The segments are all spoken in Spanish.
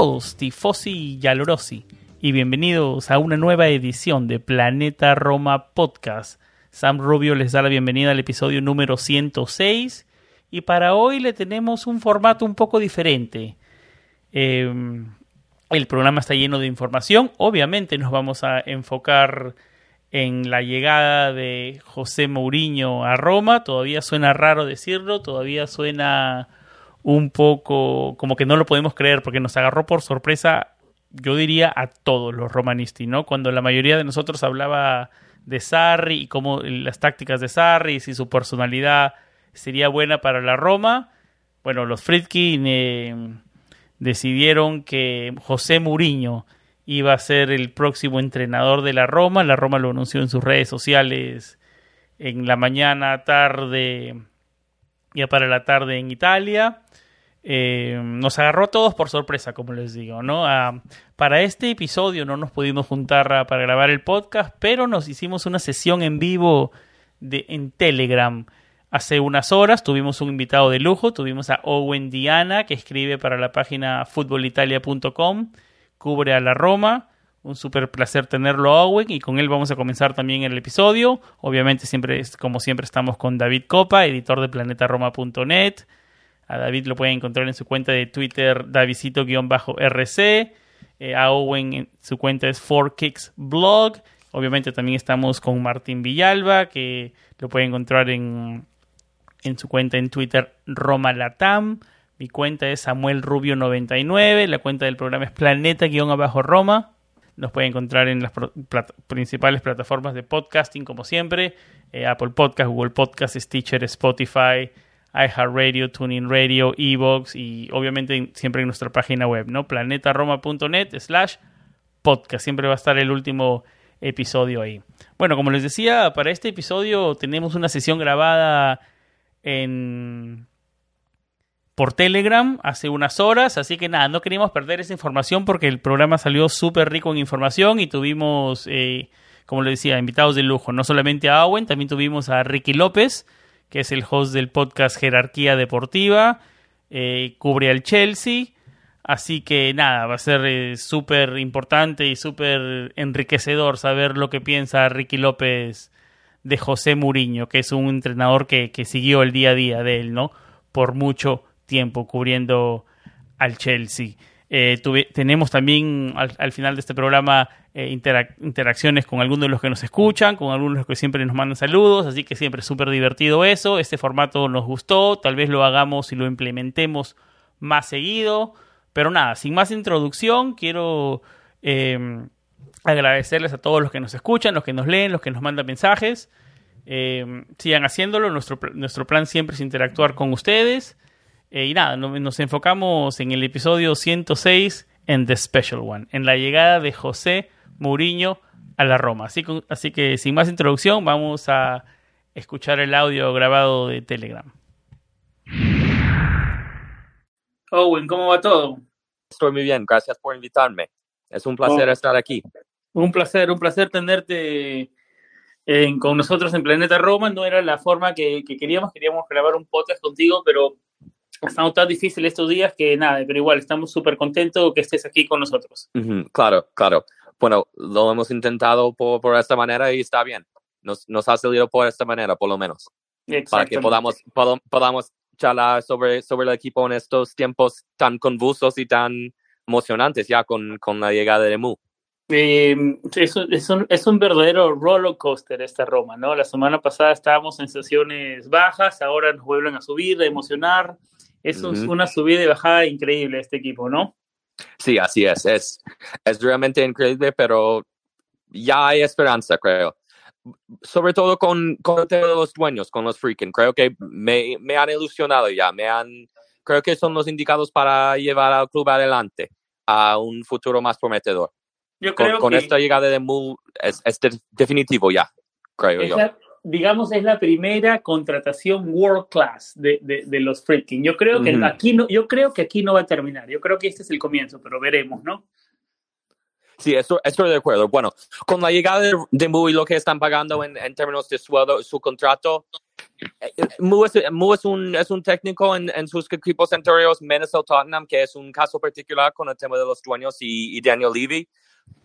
Todos, tifosi y y bienvenidos a una nueva edición de Planeta Roma Podcast. Sam Rubio les da la bienvenida al episodio número 106 y para hoy le tenemos un formato un poco diferente. Em, el programa está lleno de información, obviamente nos vamos a enfocar en la llegada de José Mourinho a Roma, todavía suena raro decirlo, todavía suena un poco como que no lo podemos creer porque nos agarró por sorpresa, yo diría a todos los romanisti, ¿no? Cuando la mayoría de nosotros hablaba de Sarri y cómo las tácticas de Sarri y si su personalidad sería buena para la Roma, bueno, los Friedkin eh, decidieron que José Mourinho iba a ser el próximo entrenador de la Roma. La Roma lo anunció en sus redes sociales en la mañana, tarde, ya para la tarde en Italia. Eh, nos agarró todos por sorpresa, como les digo, ¿no? Ah, para este episodio no nos pudimos juntar para grabar el podcast, pero nos hicimos una sesión en vivo en Telegram. Hace unas horas tuvimos un invitado de lujo, tuvimos a Owen Diana, que escribe para la página futbolitalia.com, cubre a la Roma. Un súper placer tenerlo Owen y con él vamos a comenzar también el episodio. Obviamente siempre, como siempre, estamos con David Copa, editor de planetaroma.net a David lo pueden encontrar en su cuenta de Twitter, davidcito-rc. Eh, a Owen su cuenta es 4Kicks Blog. Obviamente también estamos con Martín Villalba, que lo pueden encontrar en, en su cuenta en Twitter, Roma Latam. Mi cuenta es Samuel Rubio99. La cuenta del programa es Planeta-Roma. Nos pueden encontrar en las principales plataformas de podcasting, como siempre: eh, Apple Podcast, Google Podcast, Stitcher, Spotify, iHeartRadio, TuneIn Radio, Evox y obviamente siempre en nuestra página web, ¿no? planetaroma.net slash podcast. Siempre va a estar el último episodio ahí. Bueno, como les decía, para este episodio tenemos una sesión grabada en por Telegram hace unas horas, así que nada, no queríamos perder esa información porque el programa salió súper rico en información y tuvimos, eh, como les decía, invitados de lujo, no solamente a Owen, también tuvimos a Ricky López, que es el host del podcast Jerarquía Deportiva, eh, cubre al Chelsea. Así que nada, va a ser eh, súper importante y súper enriquecedor saber lo que piensa Ricky López de José Muriño, que es un entrenador que, que siguió el día a día de él, ¿no? Por mucho tiempo cubriendo al Chelsea. Eh, tenemos también al, final de este programa eh, interacciones con algunos de los que nos escuchan, con algunos de los que siempre nos mandan saludos, así que siempre es súper divertido eso. Este formato nos gustó, tal vez lo hagamos y lo implementemos más seguido. Pero nada, sin más introducción, quiero em, agradecerles a todos los que nos escuchan, los que nos leen, los que nos mandan mensajes. Em, sigan haciéndolo, nuestro, nuestro plan siempre es interactuar con ustedes. Eh, y nada, nos enfocamos en el episodio 106 en The Special One, en la llegada de José Mourinho a la Roma. Así que, así que sin más introducción, vamos a escuchar el audio grabado de Telegram. Owen, ¿cómo va todo? Estoy muy bien, gracias por invitarme. Es un placer oh. estar aquí. Un placer, un placer tenerte con nosotros en Planeta Roma. No era la forma que, que, queríamos, queríamos grabar un podcast contigo, pero estado tan difícil estos días que nada, pero igual estamos súper contentos que estés aquí con nosotros. claro, claro. Bueno, lo hemos intentado por, por esta manera y está bien. Nos, nos, ha salido por esta manera, por lo menos. Para que podamos, podamos charlar sobre, sobre el equipo en estos tiempos tan convulsos y tan emocionantes ya con, con la llegada de Mu. Eh, es, es, un, es, un, verdadero roller coaster esta Roma, ¿no? La semana pasada estábamos en sesiones bajas, ahora nos vuelven a subir, a emocionar Eso es una subida y bajada increíble este equipo, ¿no? Sí, así es. Es, es realmente increíble, pero ya hay esperanza, creo. Sobre todo con, con los dueños, con los freaking. Creo que me, me han ilusionado ya. Me han, creo que son los indicados para llevar al club adelante a un futuro más prometedor. Yo creo con, que esta llegada de Moore es, es definitivo ya, creo yo digamos, es la primera contratación world class de, de, los freaking. Yo creo que aquí no, yo creo que aquí no va a terminar. Yo creo que este es el comienzo, pero veremos, ¿no? Sí, estoy de acuerdo. Bueno, con la llegada de, de y lo que están pagando en, en términos de sueldo, su contrato, eh, eh, Mu es, es, un, es un técnico en, en, sus equipos anteriores, Minnesota Tottenham, que es un caso particular con el tema de los dueños y, y Daniel Levy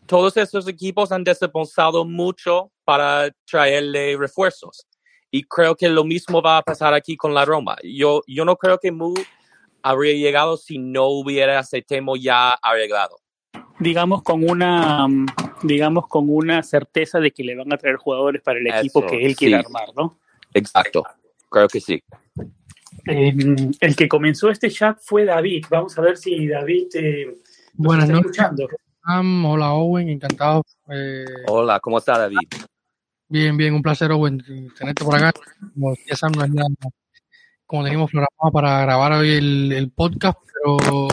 todos estos equipos han desembolsado mucho para traerle refuerzos. Y creo que lo mismo va a pasar aquí con la Roma. Yo, yo no creo que Mu habría llegado si no hubiera ese tema ya arreglado. Digamos con una digamos con una certeza de que le van a traer jugadores para el equipo que él quiere armar, ¿no? Exacto, creo que sí. Em, el que comenzó este chat fue David. Vamos a ver si David eh, está escuchando hola Owen, encantado. Eh, hola, ¿cómo está David? Bien, bien, un placer Owen tenerte por acá. Como ya Sam, como teníamos programado para grabar hoy el, podcast, pero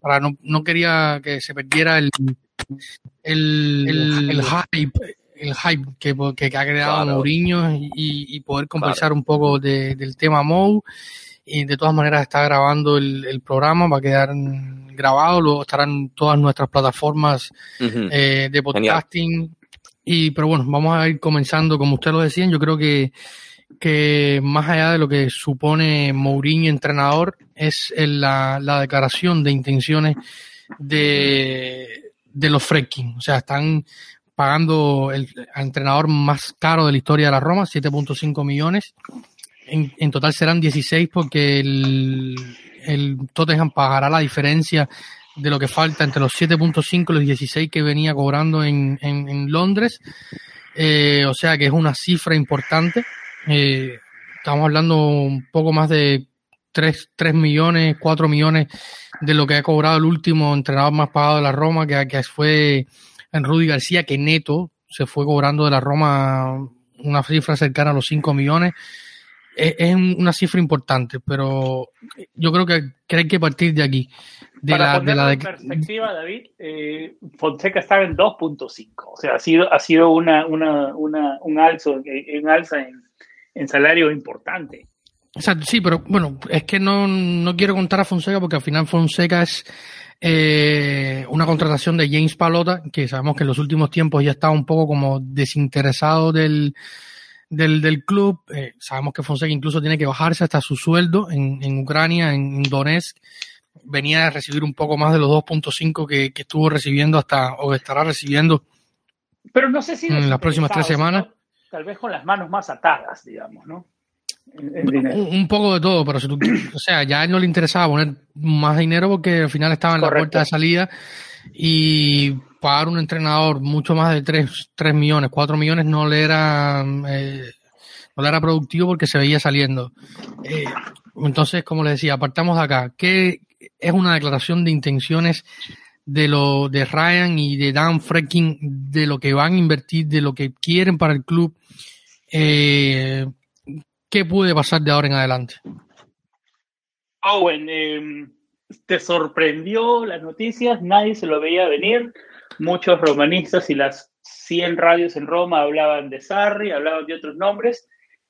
para no, no, quería que se perdiera el, el, el, hype el hype que, que ha creado Mourinho y, y, poder conversar un poco del tema Mou y de todas maneras está grabando el, el programa, va a quedar grabado, luego estarán todas nuestras plataformas eh, de podcasting. Y, pero bueno, vamos a ir comenzando, como ustedes lo decían, yo creo que, que más allá de lo que supone Mourinho entrenador, es la, la declaración de intenciones de, de los Fredkin. O sea, están pagando el, al entrenador más caro de la historia de la Roma, 7.5 millones en, total serán 16 porque el, el Tottenham pagará la diferencia de lo que falta entre los 7.5 y los 16 que venía cobrando en, en, Londres. Eh, o sea que es una cifra importante. Eh, estamos hablando un poco más de 3, 3, millones, 4 millones de lo que ha cobrado el último entrenador más pagado de la Roma, que, que fue en Rudy García, que neto se fue cobrando de la Roma una cifra cercana a los 5 millones es, una cifra importante, pero yo creo que, hay que partir de aquí. De la, de la perspectiva, David, eh, Fonseca estaba en 2.5, o sea, ha sido, ha sido una, una, una, un, alzo, un alza en, en salario importante. Exacto, sí, pero bueno, es que no, no quiero contar a Fonseca porque al final Fonseca es eh, una contratación de James Palota, que sabemos que en los últimos tiempos ya estaba un poco como desinteresado del, del, del club. Eh, sabemos que Fonseca incluso tiene que bajarse hasta su sueldo en, en Ucrania, en Donetsk. Venía a recibir un poco más de los 2.5 que, que estuvo recibiendo hasta, o estará recibiendo Pero no sé si en las próximas tres semanas. Tal vez con las manos más atadas, digamos, ¿no? Un, poco de todo, pero si tú, o sea, ya a él no le interesaba poner más dinero porque al final estaba en la puerta de salida y pagar un entrenador mucho más de 3, 3 millones, 4 millones no le era eh, no le era productivo porque se veía saliendo. Eh, entonces, como les decía, apartamos de acá. ¿Qué es una declaración de intenciones de lo de Ryan y de Dan Freaking de lo que van a invertir, de lo que quieren para el club? Eh, ¿Qué puede pasar de ahora en adelante? Owen, eh, ¿te sorprendió las noticias? Nadie se lo veía venir muchos romanistas y las 100 radios en Roma hablaban de Sarri, hablaban de otros nombres,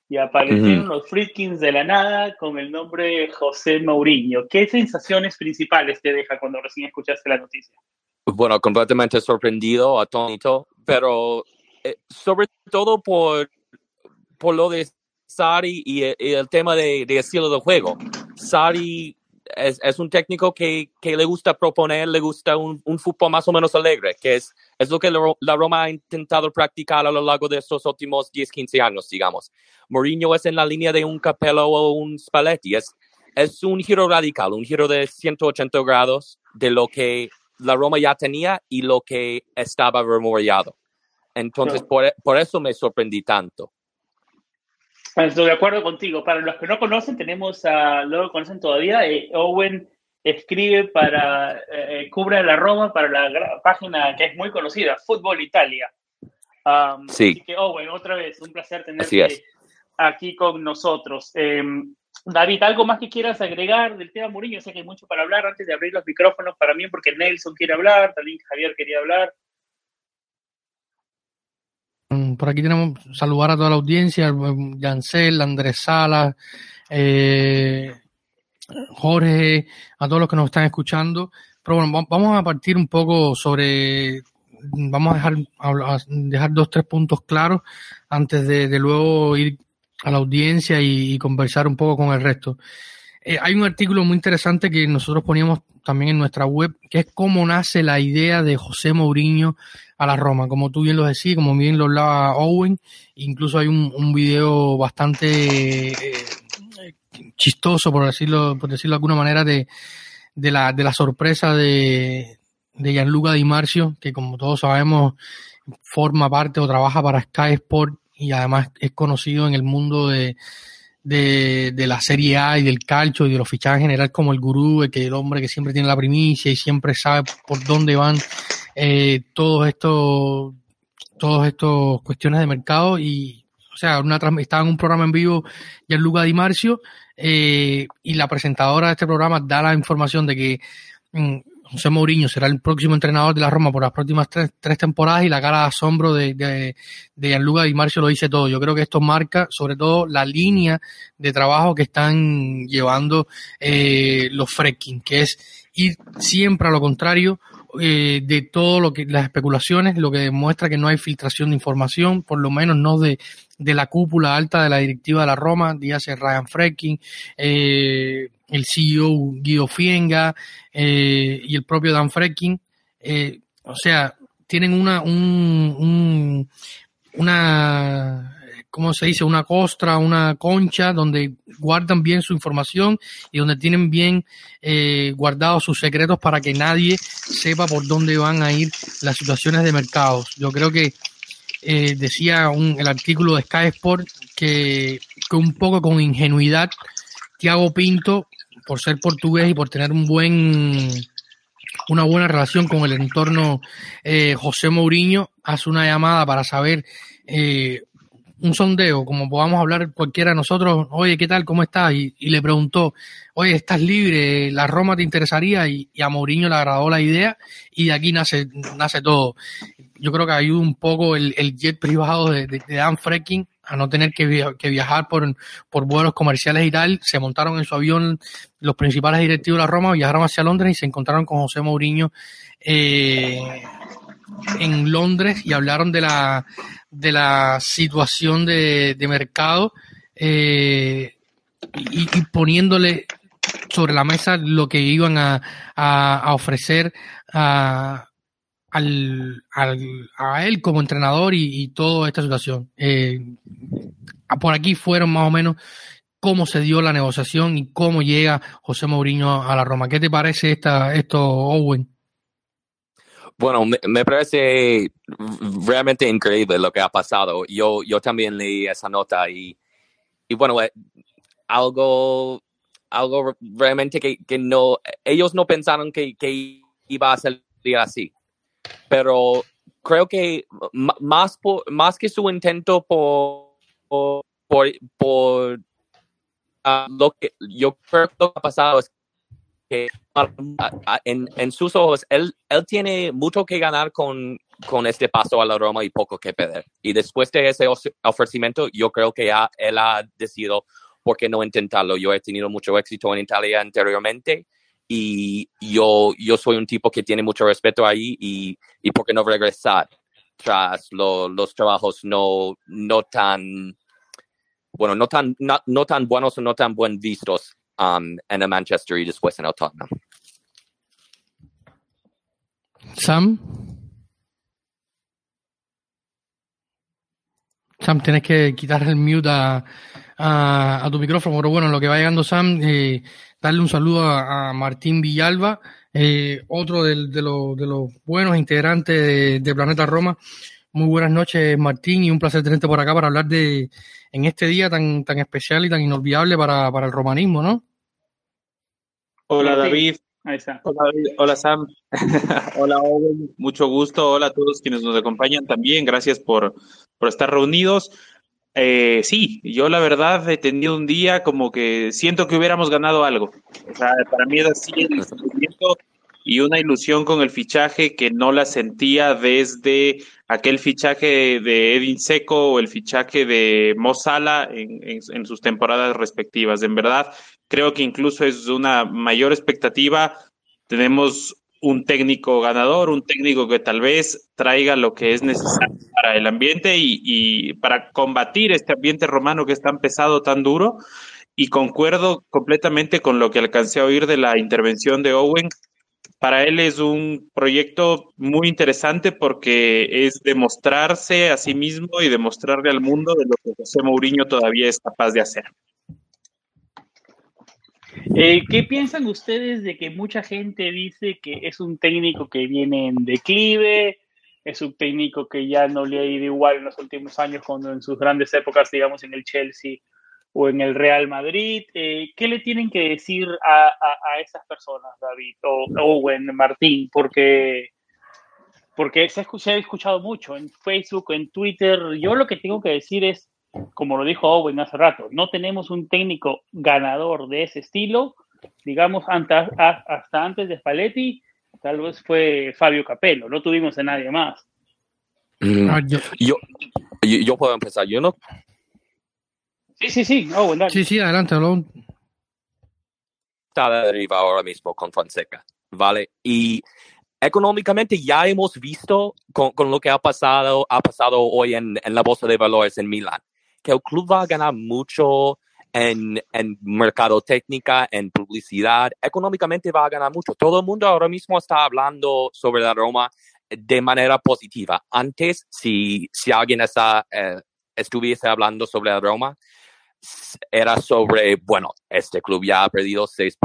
y aparecieron los Fritkins de la nada con el nombre José Mourinho. ¿Qué sensaciones principales te deja cuando recién escuchaste la noticia? Bueno, completamente sorprendido, atónito, pero eh, sobre todo por, por lo de Sari y, el tema de, de estilo de juego. Sari es, es un técnico que, que, le gusta proponer, le gusta un, un, fútbol más o menos alegre, que es, es lo que la Roma ha intentado practicar a lo largo de estos últimos 10, 15 años, digamos. Mourinho es en la línea de un Capello o un Spalletti, es, es un giro radical, un giro de 180 grados de lo que la Roma ya tenía y lo que estaba remoriado. Entonces, por, por eso me sorprendí tanto. Estoy de acuerdo contigo. Para los que no conocen, tenemos a, luego conocen todavía, eh, Owen escribe para, eh, cubre la Roma para la página que es muy conocida, Fútbol Italia. sí. Así que Owen, otra vez, un placer tenerte aquí con nosotros. Em, David, ¿algo más que quieras agregar del tema Mourinho? Sé que hay mucho para hablar antes de abrir los micrófonos para mí, porque Nelson quiere hablar, también Javier quería hablar. Mm, por aquí tenemos saludar a toda la audiencia, Yancel, Andrés Salas, eh, Jorge, a todos los que nos están escuchando. Pero bueno, vamos a partir un poco sobre, vamos a dejar, dejar dos, tres puntos claros antes de luego ir a la audiencia y, conversar un poco con el resto. Eh, hay un artículo muy interesante que nosotros poníamos también en nuestra web, que es cómo nace la idea de José Mourinho a la Roma. Como tú bien lo decías, como bien lo hablaba Owen, incluso hay un, video bastante eh, chistoso, por decirlo, por decirlo de alguna manera, de, de, la, de la sorpresa de, de Gianluca Di Marcio, que como todos sabemos forma parte o trabaja para Sky Sport y además es conocido en el mundo de, de, la Serie A y del calcio y de los fichajes en general como el gurú, el, que, el hombre que siempre tiene la primicia y siempre sabe por dónde van eh, todos estos todos estos cuestiones de mercado y o sea, una, estaba en un programa en vivo Gianluca Di Marcio eh, y la presentadora de este programa da la información de que mm, José Mourinho será el próximo entrenador de la Roma por las próximas tres, temporadas y la cara de asombro de, de, de Gianluca Di Marcio lo dice todo. Yo creo que esto marca sobre todo la línea de trabajo que están llevando eh, los Fredkin, que es ir siempre a lo contrario eh, de todo lo que las especulaciones, lo que demuestra que no hay filtración de información, por lo menos no de, de la cúpula alta de la directiva de la Roma, dígase Ryan Fredkin, eh, el CEO Guido Fienga eh, y el propio Dan Fredkin. Eh, o sea, tienen una, un, una, ¿cómo se dice? Una costra, una concha donde guardan bien su información y donde tienen bien eh, guardados sus secretos para que nadie sepa por dónde van a ir las situaciones de mercados. Yo creo que eh, decía un, el artículo de Sky Sport que, un poco con ingenuidad Tiago Pinto por ser portugués y por tener un buen una buena relación con el entorno eh, José Mourinho, hace una llamada para saber eh, un sondeo, como podamos hablar cualquiera de nosotros, oye, ¿qué tal? ¿Cómo estás? Y, le preguntó, oye, ¿estás libre? ¿La Roma te interesaría? Y, a Mourinho le agradó la idea y de aquí nace, nace todo. Yo creo que ayuda un poco el, jet privado de, de, Dan Frecking a no tener que, viajar por, por vuelos comerciales y tal. Se montaron en su avión los principales directivos de la Roma, viajaron hacia Londres y se encontraron con José Mourinho eh, en Londres y hablaron de la, de la situación de, mercado eh, y, poniéndole sobre la mesa lo que iban a, a ofrecer a, al, al, a él como entrenador y, toda esta situación. Eh, por aquí fueron más o menos cómo se dio la negociación y cómo llega José Mourinho a la Roma. ¿Qué te parece esta, esto, Owen? Bueno, me, parece realmente increíble lo que ha pasado. Yo, yo también leí esa nota y, y bueno, eh, algo, algo realmente que, que no, ellos no pensaron que, que iba a salir así pero creo que más, más que su intento por, por, por ah, lo que yo creo que ha pasado es que en, en sus ojos él, él tiene mucho que ganar con, con este paso a la Roma y poco que perder. Y después de ese ofrecimiento, yo creo que ya él ha decidido por qué no intentarlo. Yo he tenido mucho éxito en Italia anteriormente y yo, yo soy un tipo que tiene mucho respeto ahí y, y por qué no regresar tras los trabajos no, no tan, bueno, no tan, no, tan buenos o no tan buen vistos um, en el Manchester y después en el Tottenham. Sam. Sam, tienes que quitar el mute a, a, tu micrófono, pero bueno, lo que va llegando Sam, eh, darle un saludo a, Martín Villalba, eh, otro de, los, buenos integrantes de, Planeta Roma. Muy buenas noches, Martín, y un placer tenerte por acá para hablar de en este día tan, tan especial y tan inolvidable para, para el romanismo, ¿no? Hola, David. Ahí está. Hola, Hola Sam. Hola, Owen. Mucho gusto. Hola a todos quienes nos acompañan también. Gracias por, por estar reunidos. Eh, sí, yo la verdad he tenido un día como que siento que hubiéramos ganado algo. O sea, para mí es así el sentimiento y una ilusión con el fichaje que no la sentía desde aquel fichaje de Edin Seco o el fichaje de Mo Salah en, en, sus temporadas respectivas. En verdad, creo que incluso es una mayor expectativa. Tenemos un técnico ganador, un técnico que tal vez traiga lo que es necesario para el ambiente y, y para combatir este ambiente romano que es tan pesado, tan duro. Y concuerdo completamente con lo que alcancé a oír de la intervención de Owen para él es un proyecto muy interesante porque es demostrarse a sí mismo y demostrarle al mundo de lo que José Mourinho todavía es capaz de hacer. Eh, ¿Qué piensan ustedes de que mucha gente dice que es un técnico que viene en declive, es un técnico que ya no le ha ido igual en los últimos años cuando en sus grandes épocas, digamos, en el Chelsea o en el Real Madrid. Eh, ¿Qué le tienen que decir a, a, esas personas, David o Owen, Martín? Porque, porque se, ha escuchado mucho en Facebook, en Twitter. Yo lo que tengo que decir es, como lo dijo Owen hace rato, no tenemos un técnico ganador de ese estilo. Digamos, hasta, hasta antes de Spalletti, tal vez fue Fabio Capello, no tuvimos a nadie más. Mm, ah, yo, yo, yo, puedo empezar. Yo no Sí, sí, sí. Oh, sí, sí, adelante, Está de arriba ahora mismo con Fonseca, ¿vale? Y económicamente ya hemos visto con, con, lo que ha pasado, ha pasado hoy en, en, la bolsa de valores en Milán, que el club va a ganar mucho en, en técnica, en publicidad, económicamente va a ganar mucho. Todo el mundo ahora mismo está hablando sobre la Roma de manera positiva. Antes, si, si alguien está, eh, estuviese hablando sobre la Roma, era sobre, bueno, este club ya ha perdido seis,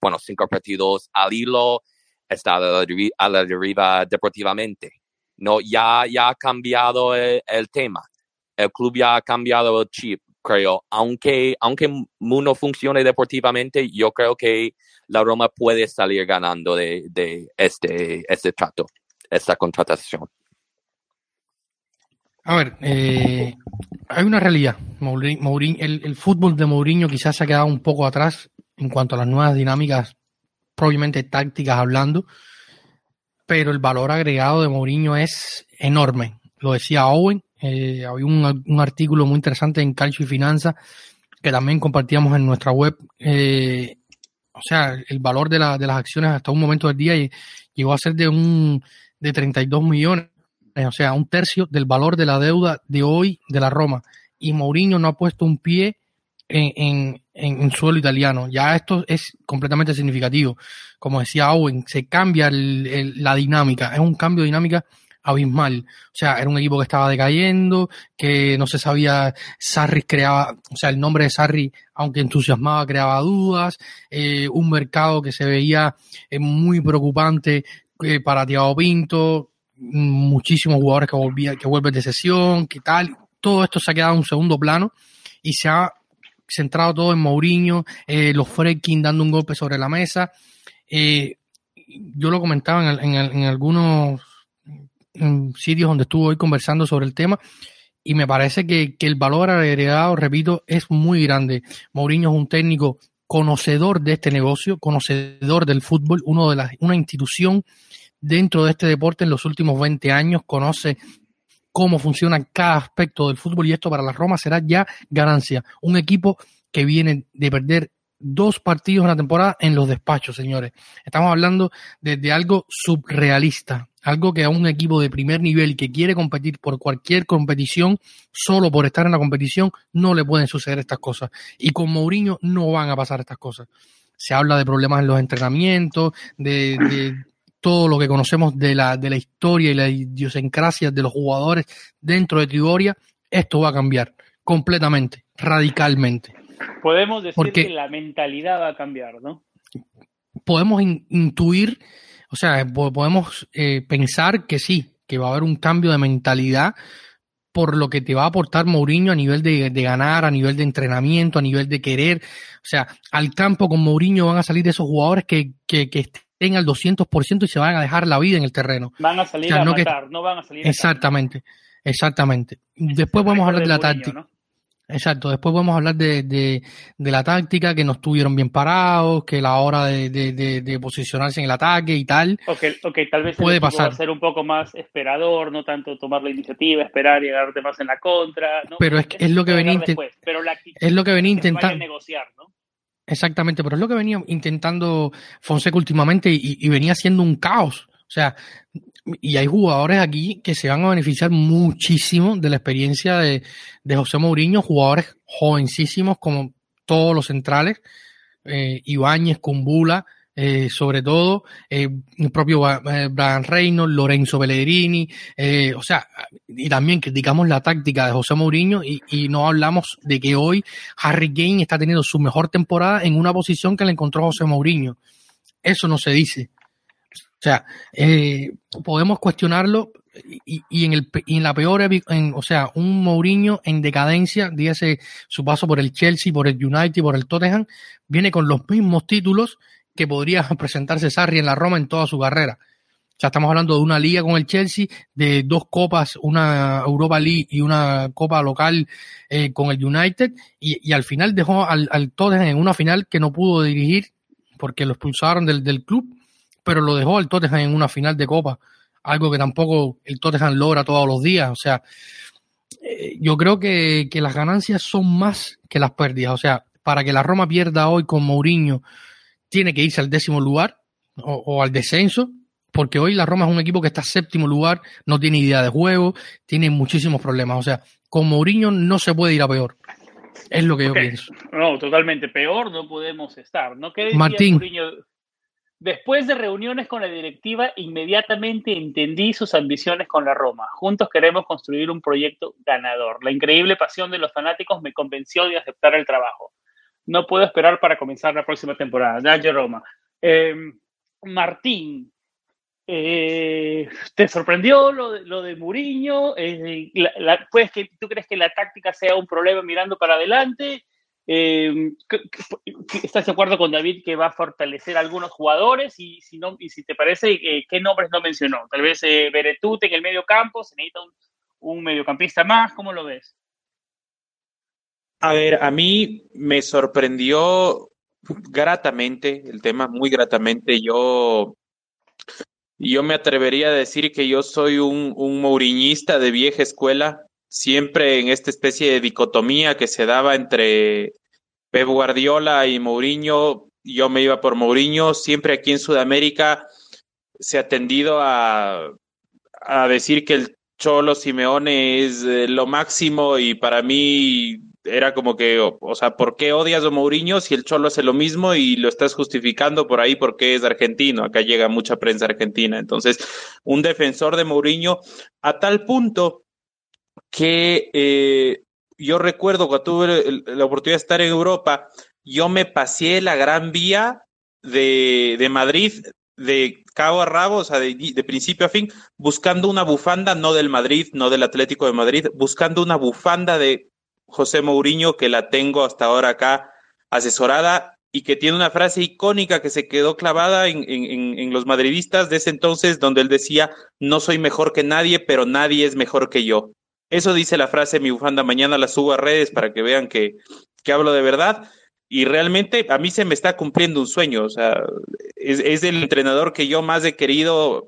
bueno, cinco partidos al hilo, está a la, deriva, deportivamente. No, ya, ya ha cambiado el, tema. El club ya ha cambiado el chip, creo. Aunque, aunque no funcione deportivamente, yo creo que la Roma puede salir ganando de, de este, este trato, esta contratación. A ver, eh, hay una realidad. el, fútbol de Mourinho quizás se ha quedado un poco atrás en cuanto a las nuevas dinámicas, probablemente tácticas hablando, pero el valor agregado de Mourinho es enorme. Lo decía Owen, eh, había un, artículo muy interesante en Calcio y Finanza que también compartíamos en nuestra web. Eh, o sea, el valor de, la, de las acciones hasta un momento del día llegó a ser de un de 32 millones o sea, un tercio del valor de la deuda de hoy de la Roma. Y Mourinho no ha puesto un pie en, en, suelo italiano. Ya esto es completamente significativo. Como decía Owen, se cambia la dinámica. Es un cambio de dinámica abismal. O sea, era un equipo que estaba decayendo, que no se sabía, Sarri creaba, o sea, el nombre de Sarri, aunque entusiasmaba, creaba dudas, eh, un mercado que se veía eh, muy preocupante para Thiago Pinto, muchísimos jugadores que, volvían, que vuelven de sesión, que tal. Todo esto se ha quedado en un segundo plano y se ha centrado todo en Mourinho, eh, los Freaking dando un golpe sobre la mesa. Eh, yo lo comentaba en, en, algunos sitios donde estuve hoy conversando sobre el tema y me parece que, que, el valor agregado, repito, es muy grande. Mourinho es un técnico conocedor de este negocio, conocedor del fútbol, uno de las, una institución dentro de este deporte en los últimos 20 años, conoce cómo funciona cada aspecto del fútbol y esto para la Roma será ya ganancia. Un equipo que viene de perder dos partidos en la temporada en los despachos, señores. Estamos hablando de, algo subrealista, algo que a un equipo de primer nivel que quiere competir por cualquier competición, solo por estar en la competición, no le pueden suceder estas cosas. Y con Mourinho no van a pasar estas cosas. Se habla de problemas en los entrenamientos, de, todo lo que conocemos de la, de la historia y la idiosincrasia de los jugadores dentro de Trigoria, esto va a cambiar completamente, radicalmente. Podemos decir que la mentalidad va a cambiar, ¿no? Podemos intuir, o sea, podemos eh, pensar que sí, que va a haber un cambio de mentalidad por lo que te va a aportar Mourinho a nivel de, ganar, a nivel de entrenamiento, a nivel de querer. O sea, al campo con Mourinho van a salir esos jugadores que, que, que estén al 200% y se van a dejar la vida en el terreno. Van a salir a no matar, no van a salir Exactamente, exactamente. Después vamos a hablar de la táctica. Exacto, después podemos hablar de, de, la táctica, que no estuvieron bien parados, que la hora de, de posicionarse en el ataque y tal. Ok, okay tal vez puede pasar. ser un poco más esperador, no tanto tomar la iniciativa, esperar y agarrarte más en la contra. Pero es, es, lo que venía es lo que venía intentando negociar, ¿no? Exactamente, pero es lo que venía intentando Fonseca últimamente y, venía siendo un caos. O sea, y hay jugadores aquí que se van a beneficiar muchísimo de la experiencia de, de José Mourinho, jugadores jovencísimos como todos los centrales, eh, Ibáñez, Cumbula, eh, sobre todo, eh, el propio eh, Brian Reynolds, Lorenzo Pellegrini, eh, o sea, y también criticamos la táctica de José Mourinho y, no hablamos de que hoy Harry Kane está teniendo su mejor temporada en una posición que le encontró José Mourinho. Eso no se dice. O sea, eh, podemos cuestionarlo y, y, en el, y en la peor, en, o sea, un Mourinho en decadencia, dígase su paso por el Chelsea, por el United, por el Tottenham, viene con los mismos títulos que podría presentarse Sarri en la Roma en toda su carrera. O sea, estamos hablando de una liga con el Chelsea, de dos copas, una Europa League y una copa local eh, con el United, y, y, al final dejó al, al Tottenham en una final que no pudo dirigir porque lo expulsaron del, del club pero lo dejó el Tottenham en una final de Copa, algo que tampoco el Tottenham logra todos los días. O sea, eh, yo creo que, que, las ganancias son más que las pérdidas. O sea, para que la Roma pierda hoy con Mourinho, tiene que irse al décimo lugar o, o al descenso, porque hoy la Roma es un equipo que está séptimo lugar, no tiene idea de juego, tiene muchísimos problemas. O sea, con Mourinho no se puede ir a peor. Es lo que yo pienso. No, totalmente. Peor no podemos estar. ¿no? Martín, Mourinho? Después de reuniones con la directiva, inmediatamente entendí sus ambiciones con la Roma. Juntos queremos construir un proyecto ganador. La increíble pasión de los fanáticos me convenció de aceptar el trabajo. No puedo esperar para comenzar la próxima temporada. Dale Roma. Eh, Martín, ¿te sorprendió lo de, lo de Mourinho? ¿Tú crees que la táctica sea un problema mirando para adelante? Eh, ¿Estás de acuerdo con David que va a fortalecer a algunos jugadores? Y si, no, y si te parece, eh, ¿qué nombres no mencionó? Tal vez eh, Beretute en el medio campo, se necesita un, un, mediocampista más, ¿cómo lo ves? A ver, a mí me sorprendió gratamente el tema, muy gratamente. Yo, yo me atrevería a decir que yo soy un, un mouriñista de vieja escuela siempre en esta especie de dicotomía que se daba entre Pep Guardiola y Mourinho, yo me iba por Mourinho, siempre aquí en Sudamérica se ha tendido a, a decir que el Cholo Simeone es eh, lo máximo y para mí era como que, o, sea, ¿por qué odias a Mourinho si el Cholo hace lo mismo y lo estás justificando por ahí porque es argentino? Acá llega mucha prensa argentina. Entonces, un defensor de Mourinho a tal punto que eh, yo recuerdo cuando tuve la oportunidad de estar en Europa, yo me pasé la gran vía de, de Madrid de cabo a rabo, o sea, de, principio a fin, buscando una bufanda, no del Madrid, no del Atlético de Madrid, buscando una bufanda de José Mourinho, que la tengo hasta ahora acá asesorada y que tiene una frase icónica que se quedó clavada en, en, en los madridistas de ese entonces, donde él decía, no soy mejor que nadie, pero nadie es mejor que yo. Eso dice la frase mi bufanda, mañana la subo a redes para que vean que, que hablo de verdad. Y realmente a mí se me está cumpliendo un sueño, o sea, es, es el entrenador que yo más he querido,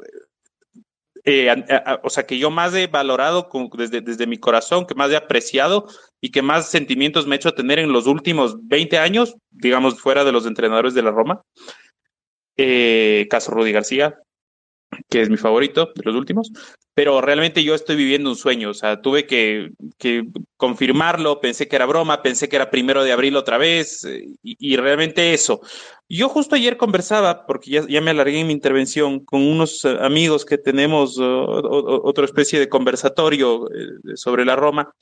eh, o sea, que yo más he valorado con, desde, desde mi corazón, que más he apreciado y que más sentimientos me ha hecho tener en los últimos 20 años, digamos, fuera de los entrenadores de la Roma. Eh, caso Rudy García, que es mi favorito de los últimos, pero realmente yo estoy viviendo un sueño, o sea, tuve que, confirmarlo, pensé que era broma, pensé que era primero de abril otra vez, y, y realmente eso. Yo justo ayer conversaba, porque ya, me alargué en mi intervención, con unos amigos que tenemos otra especie de conversatorio eh, sobre la Roma,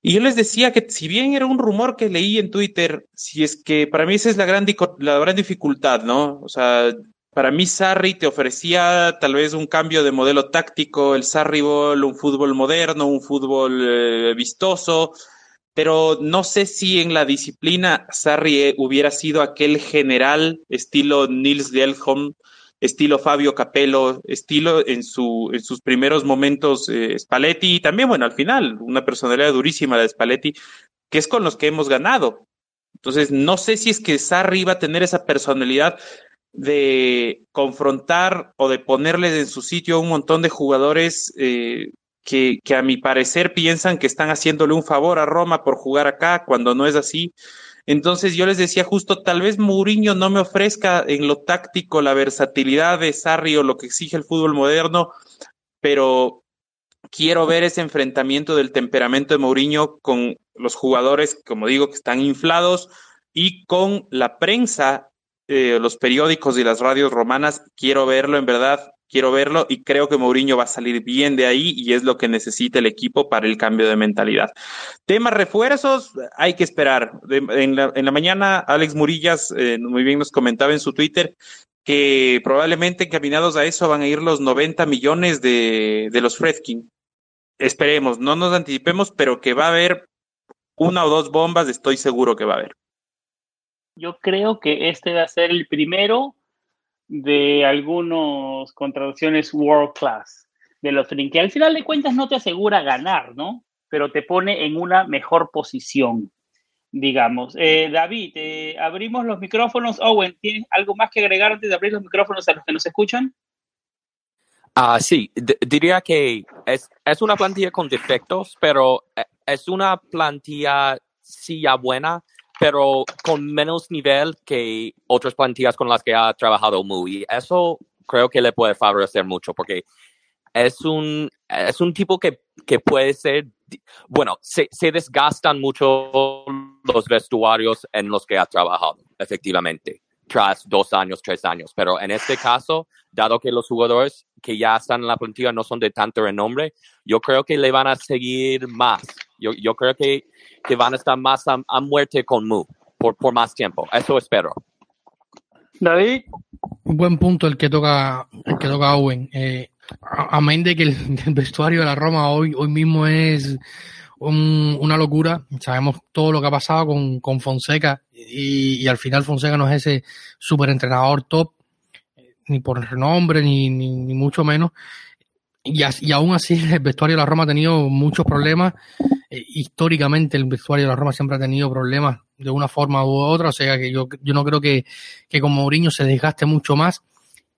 y yo les decía que si bien era un rumor que leí en Twitter, si es que para mí esa es la gran, la gran dificultad, ¿no? O sea, Para mí, Sarri te ofrecía tal vez un cambio de modelo táctico, el Sarri Ball, un fútbol moderno, un fútbol eh, vistoso, pero no sé si en la disciplina Sarri eh, hubiera sido aquel general estilo Nils Delholm, estilo Fabio Capello, estilo en, su, sus primeros momentos eh, Spalletti y también, bueno, al final, una personalidad durísima de Spalletti, que es con los que hemos ganado. Entonces, no sé si es que Sarri iba a tener esa personalidad de confrontar o de ponerles en su sitio a un montón de jugadores eh, que, que, a mi parecer piensan que están haciéndole un favor a Roma por jugar acá, cuando no es así. Entonces yo les decía justo, tal vez Mourinho no me ofrezca en lo táctico la versatilidad de Sarri o lo que exige el fútbol moderno, pero quiero ver ese enfrentamiento del temperamento de Mourinho con los jugadores, como digo, que están inflados y con la prensa, eh, los periódicos y las radios romanas. Quiero verlo, en verdad, quiero verlo y creo que Mourinho va a salir bien de ahí y es lo que necesita el equipo para el cambio de mentalidad. Temas refuerzos, hay que esperar. en, la, mañana, Alex Murillas eh, muy bien nos comentaba en su Twitter que probablemente encaminados a eso van a ir los 90 millones de, de los Fredkin. Esperemos, no nos anticipemos, pero que va a haber una o dos bombas, estoy seguro que va a haber. Yo creo que este va a ser el primero de algunas contrataciones world class de los que al final de cuentas no te asegura ganar, ¿no? Pero te pone en una mejor posición, digamos. Eh, David, eh, abrimos los micrófonos. Owen, ¿tienes algo más que agregar antes de abrir los micrófonos a los que nos escuchan? Ah, sí, diría que es, es una plantilla con defectos, pero eh, es una plantilla sí ya buena pero con menos nivel que otras plantillas con las que ha trabajado muy. Eso creo que le puede favorecer mucho porque es un, es un tipo que, que puede ser, bueno, se, se desgastan mucho los vestuarios en los que ha trabajado, efectivamente, tras dos años, tres años. Pero en este caso, dado que los jugadores que ya están en la plantilla no son de tanto renombre, yo creo que le van a seguir más. Yo, yo creo que que van a estar más a, muerte con Mu por, por más tiempo. Eso espero. David. Un buen punto el que toca, el que toca Owen. Eh, amén de que el, vestuario de la Roma hoy, hoy mismo es una locura. Sabemos todo lo que ha pasado con, con Fonseca y, al final Fonseca no es ese super entrenador top, ni por renombre, ni, ni, ni mucho menos. Y, y, aún así el vestuario de la Roma ha tenido muchos problemas eh, históricamente el vestuario de la Roma siempre ha tenido problemas de una forma u otra, o sea que yo, yo no creo que, que con Mourinho se desgaste mucho más.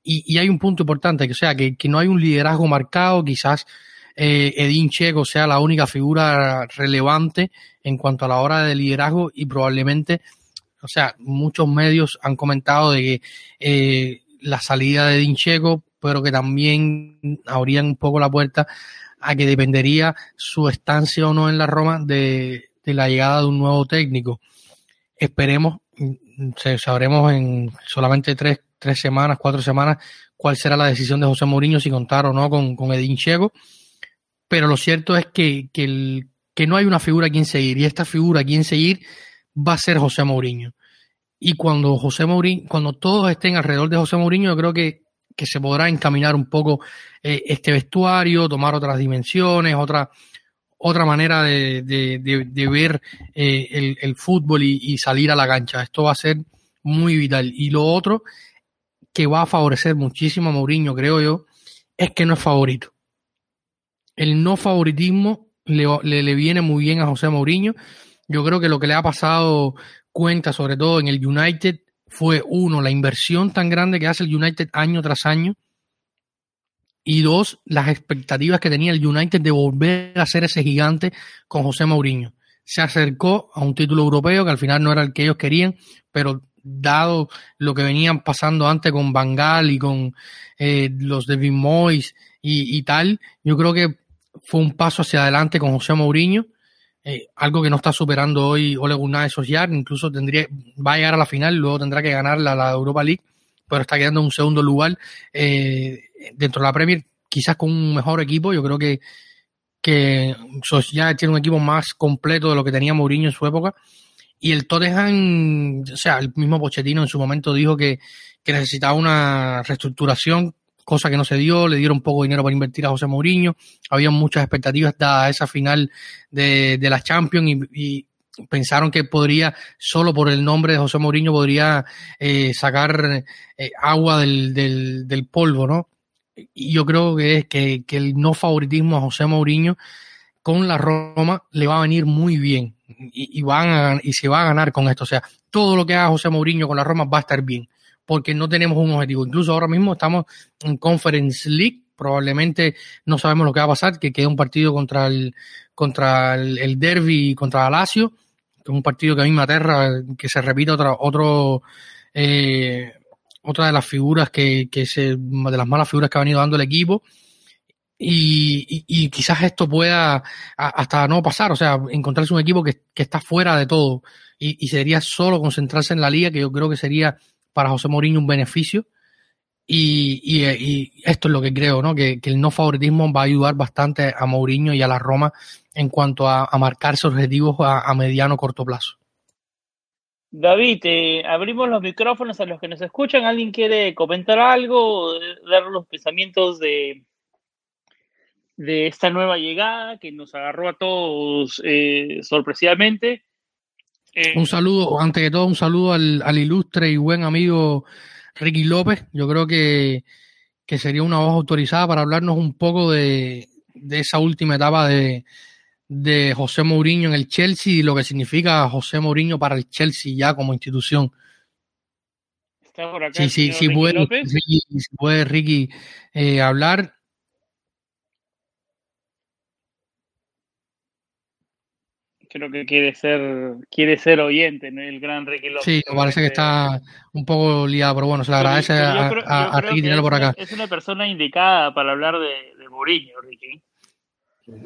Y, y hay un punto importante, que o sea, que, que no hay un liderazgo marcado, quizás eh, Edín Checo sea la única figura relevante en cuanto a la hora de liderazgo y probablemente, o sea, muchos medios han comentado de que eh, la salida de Edín Checo, pero que también abrían un poco la puerta a que dependería su estancia o no en la Roma de, la llegada de un nuevo técnico. Esperemos, sabremos en solamente tres, tres semanas, cuatro semanas, cuál será la decisión de José Mourinho, si contar o no con, con Checo. Pero lo cierto es que, que, el, que no hay una figura a quien seguir, y esta figura a quien seguir va a ser José Mourinho. Y cuando José Mourinho, cuando todos estén alrededor de José Mourinho, yo creo que que se podrá encaminar un poco eh, este vestuario, tomar otras dimensiones, otra, otra manera de, de, ver eh, el, el, fútbol y, salir a la cancha. Esto va a ser muy vital. Y lo otro que va a favorecer muchísimo a Mourinho, creo yo, es que no es favorito. El no favoritismo le, le, le viene muy bien a José Mourinho. Yo creo que lo que le ha pasado cuenta, sobre todo en el United, fue uno, la inversión tan grande que hace el United año tras año. Y dos, las expectativas que tenía el United de volver a ser ese gigante con José Mourinho. Se acercó a un título europeo que al final no era el que ellos querían, pero dado lo que venían pasando antes con Bangal y con eh, los de Moyes y, y, tal, yo creo que fue un paso hacia adelante con José Mourinho eh, algo que no está superando hoy Ole Gunnar Solskjaer, incluso tendría, va a llegar a la final, luego tendrá que ganar la, Europa League, pero está quedando en un segundo lugar eh, dentro de la Premier, quizás con un mejor equipo, yo creo que, que Solskjaer tiene un equipo más completo de lo que tenía Mourinho en su época, y el Tottenham, o sea, el mismo Pochettino en su momento dijo que, que necesitaba una reestructuración, cosa que no se dio, le dieron poco dinero para invertir a José Mourinho, había muchas expectativas dadas a esa final de, de la Champions y, pensaron que podría, solo por el nombre de José Mourinho, podría eh, sacar eh, agua del, del, polvo, ¿no? Y yo creo que es que, que el no favoritismo a José Mourinho con la Roma le va a venir muy bien y, van y se va a ganar con esto. O sea, todo lo que haga José Mourinho con la Roma va a estar bien, porque no tenemos un objetivo. Incluso ahora mismo estamos en Conference League, probablemente no sabemos lo que va a pasar, que queda un partido contra el contra el, Derby y contra el Lazio, que es un partido que a mí me aterra, que se repita otra, otro eh, otra de las figuras que, que se, de las malas figuras que ha venido dando el equipo y, y, quizás esto pueda hasta no pasar, o sea, encontrarse un equipo que, está fuera de todo y, sería solo concentrarse en la liga, que yo creo que sería para José Mourinho un beneficio. Y, esto es lo que creo, ¿no? Que, el no favoritismo va a ayudar bastante a Mourinho y a la Roma en cuanto a, a marcarse objetivos a, a mediano corto plazo. David, eh, abrimos los micrófonos a los que nos escuchan. ¿Alguien quiere comentar algo? Dar los pensamientos de, de esta nueva llegada que nos agarró a todos eh, sorpresivamente. Eh, un saludo, ante de todo, un saludo al, ilustre y buen amigo Ricky López. Yo creo que, sería una voz autorizada para hablarnos un poco de, esa última etapa de, de José Mourinho en el Chelsea y lo que significa José Mourinho para el Chelsea ya como institución. Está por acá sí, sí, sí, puede, Ricky, puede Ricky eh, hablar. Creo que quiere ser quiere ser oyente en el gran Ricky López. Sí, parece que está un poco liado, pero bueno, se le agradece a, Ricky tenerlo por acá. Es una persona indicada para hablar de, de Mourinho, Ricky.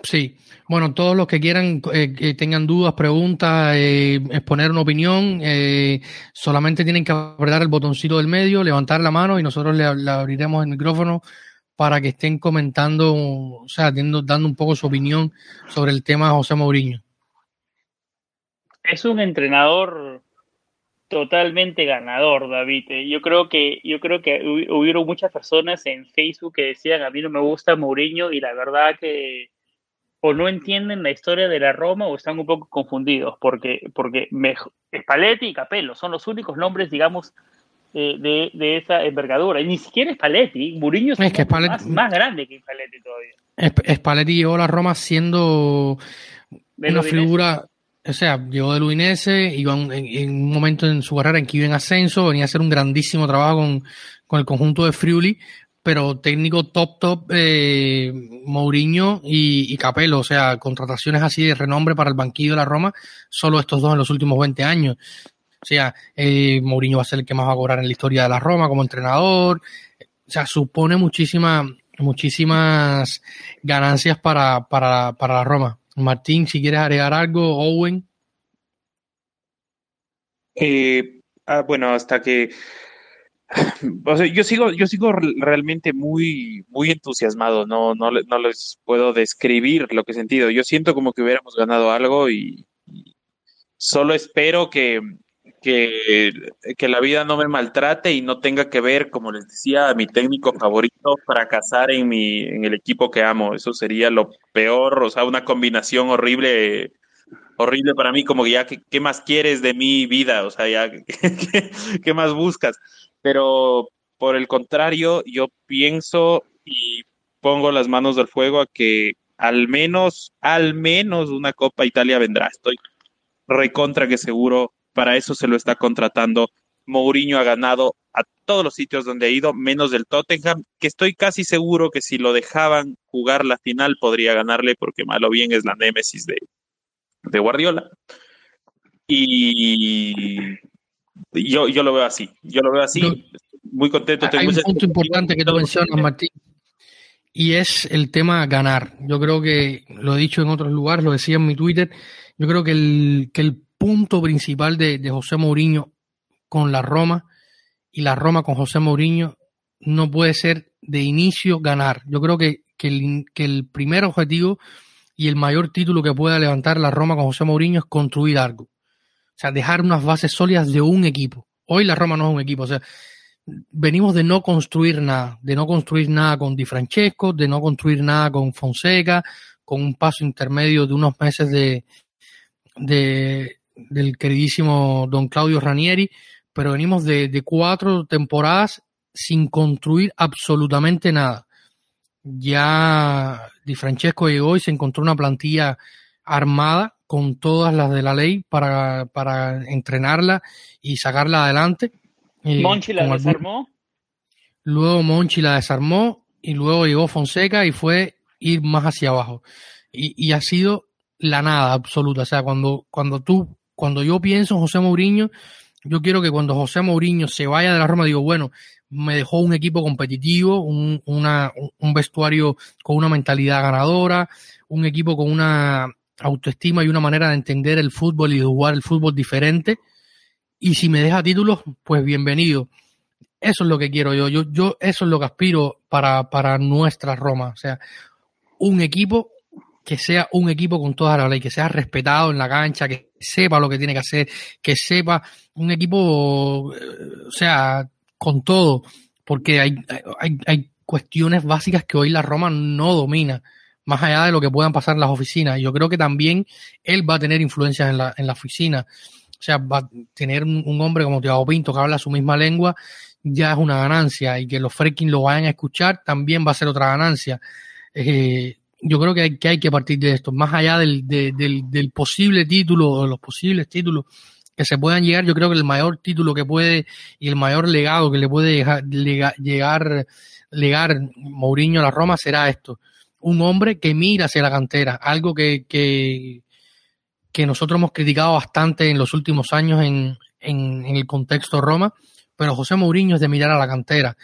Sí, bueno, todos los que quieran, eh, que tengan dudas, preguntas, eh, exponer una opinión, eh, solamente tienen que apretar el botoncito del medio, levantar la mano y nosotros le, abriremos el micrófono para que estén comentando, o sea, dando, dando un poco su opinión sobre el tema de José Mourinho es un entrenador totalmente ganador, David. Eh, yo creo que yo creo que hubieron muchas personas en Facebook que decían a mí no me gusta Mourinho y la verdad que o no entienden la historia de la Roma o están un poco confundidos porque porque Spalletti y Capello son los únicos nombres, digamos, eh, de, esa envergadura. Y ni siquiera Spalletti, Mourinho es, más, grande que Spalletti todavía. Spalletti llegó a la Roma siendo una figura o sea, llegó del Udinese, iba en, un momento en su carrera en que iba en ascenso, venía a hacer un grandísimo trabajo con, el conjunto de Friuli, pero técnico top top eh, Mourinho y, y, Capello, o sea, contrataciones así de renombre para el banquillo de la Roma, solo estos dos en los últimos 20 años. O sea, eh, Mourinho va a ser el que más va a cobrar en la historia de la Roma como entrenador. O sea, supone muchísima, muchísimas ganancias para, para, para la Roma. Martín, si quieres agregar algo, Owen. Eh, ah, bueno, hasta que yo sigo, yo sigo realmente muy, muy entusiasmado. No, no, no les puedo describir lo que he sentido. Yo siento como que hubiéramos ganado algo y solo espero que, que, que, la vida no me maltrate y no tenga que ver, como les decía, a mi técnico favorito fracasar en, mi, en el equipo que amo. Eso sería lo peor, o sea, una combinación horrible, horrible para mí, como que ya, ¿qué, más quieres de mi vida? O sea, ya, ¿qué, qué más buscas? Pero por el contrario, yo pienso y pongo las manos del fuego a que al menos, al menos una Copa Italia vendrá. Estoy recontra que seguro para eso se lo está contratando. Mourinho ha ganado a todos los sitios donde ha ido, menos del Tottenham, que estoy casi seguro que si lo dejaban jugar la final podría ganarle, porque malo bien es la némesis de, de Guardiola. Y yo, yo lo veo así, yo lo veo así, muy contento. Hay un punto importante que tú mencionas, Martín, y es el tema ganar. Yo creo que lo he dicho en otros lugares, lo decía en mi Twitter, yo creo que el, que el punto principal de, José Mourinho con la Roma y la Roma con José Mourinho no puede ser de inicio ganar. Yo creo que, el, que el primer objetivo y el mayor título que pueda levantar la Roma con José Mourinho es construir algo. O sea, dejar unas bases sólidas de un equipo. Hoy la Roma no es un equipo, o sea, venimos de no construir nada, de no construir nada con Di Francesco, de no construir nada con Fonseca, con un paso intermedio de unos meses de del queridísimo don Claudio Ranieri, pero venimos de, de cuatro temporadas sin construir absolutamente nada. Ya Di Francesco llegó y se encontró una plantilla armada con todas las de la ley para, para entrenarla y sacarla adelante. Eh, Monchi la desarmó. Luego Monchi la desarmó y luego llegó Fonseca y fue ir más hacia abajo. Y, y ha sido la nada absoluta. O sea, cuando, cuando tú, cuando yo pienso en José Mourinho, yo quiero que cuando José Mourinho se vaya de la Roma, digo, bueno, me dejó un equipo competitivo, un, un vestuario con una mentalidad ganadora, un equipo con una autoestima y una manera de entender el fútbol y de jugar el fútbol diferente. Y si me deja títulos, pues bienvenido. Eso es lo que quiero yo. Yo, yo eso es lo que aspiro para, para nuestra Roma. O sea, un equipo que sea un equipo con toda la ley, que sea respetado en la cancha, que sepa lo que tiene que hacer, que sepa un equipo, eh, o sea, con todo, porque hay, hay, hay cuestiones básicas que hoy la Roma no domina más allá de lo que puedan pasar en las oficinas. Yo creo que también él va a tener influencias en la, en la oficina. O sea, va a tener un, hombre como Thiago Pinto que habla su misma lengua, ya es una ganancia. Y que los freaking lo vayan a escuchar también va a ser otra ganancia. Eh, yo creo que hay, que hay que partir de esto. Más allá del, del, posible título o de los posibles títulos que se puedan llegar, yo creo que el mayor título que puede y el mayor legado que le puede llegar, llegar legar Mourinho a la Roma será esto un hombre que mira hacia la cantera, algo que, que, que nosotros hemos criticado bastante en los últimos años en, en, el contexto Roma, pero José Mourinho es de mirar a la cantera.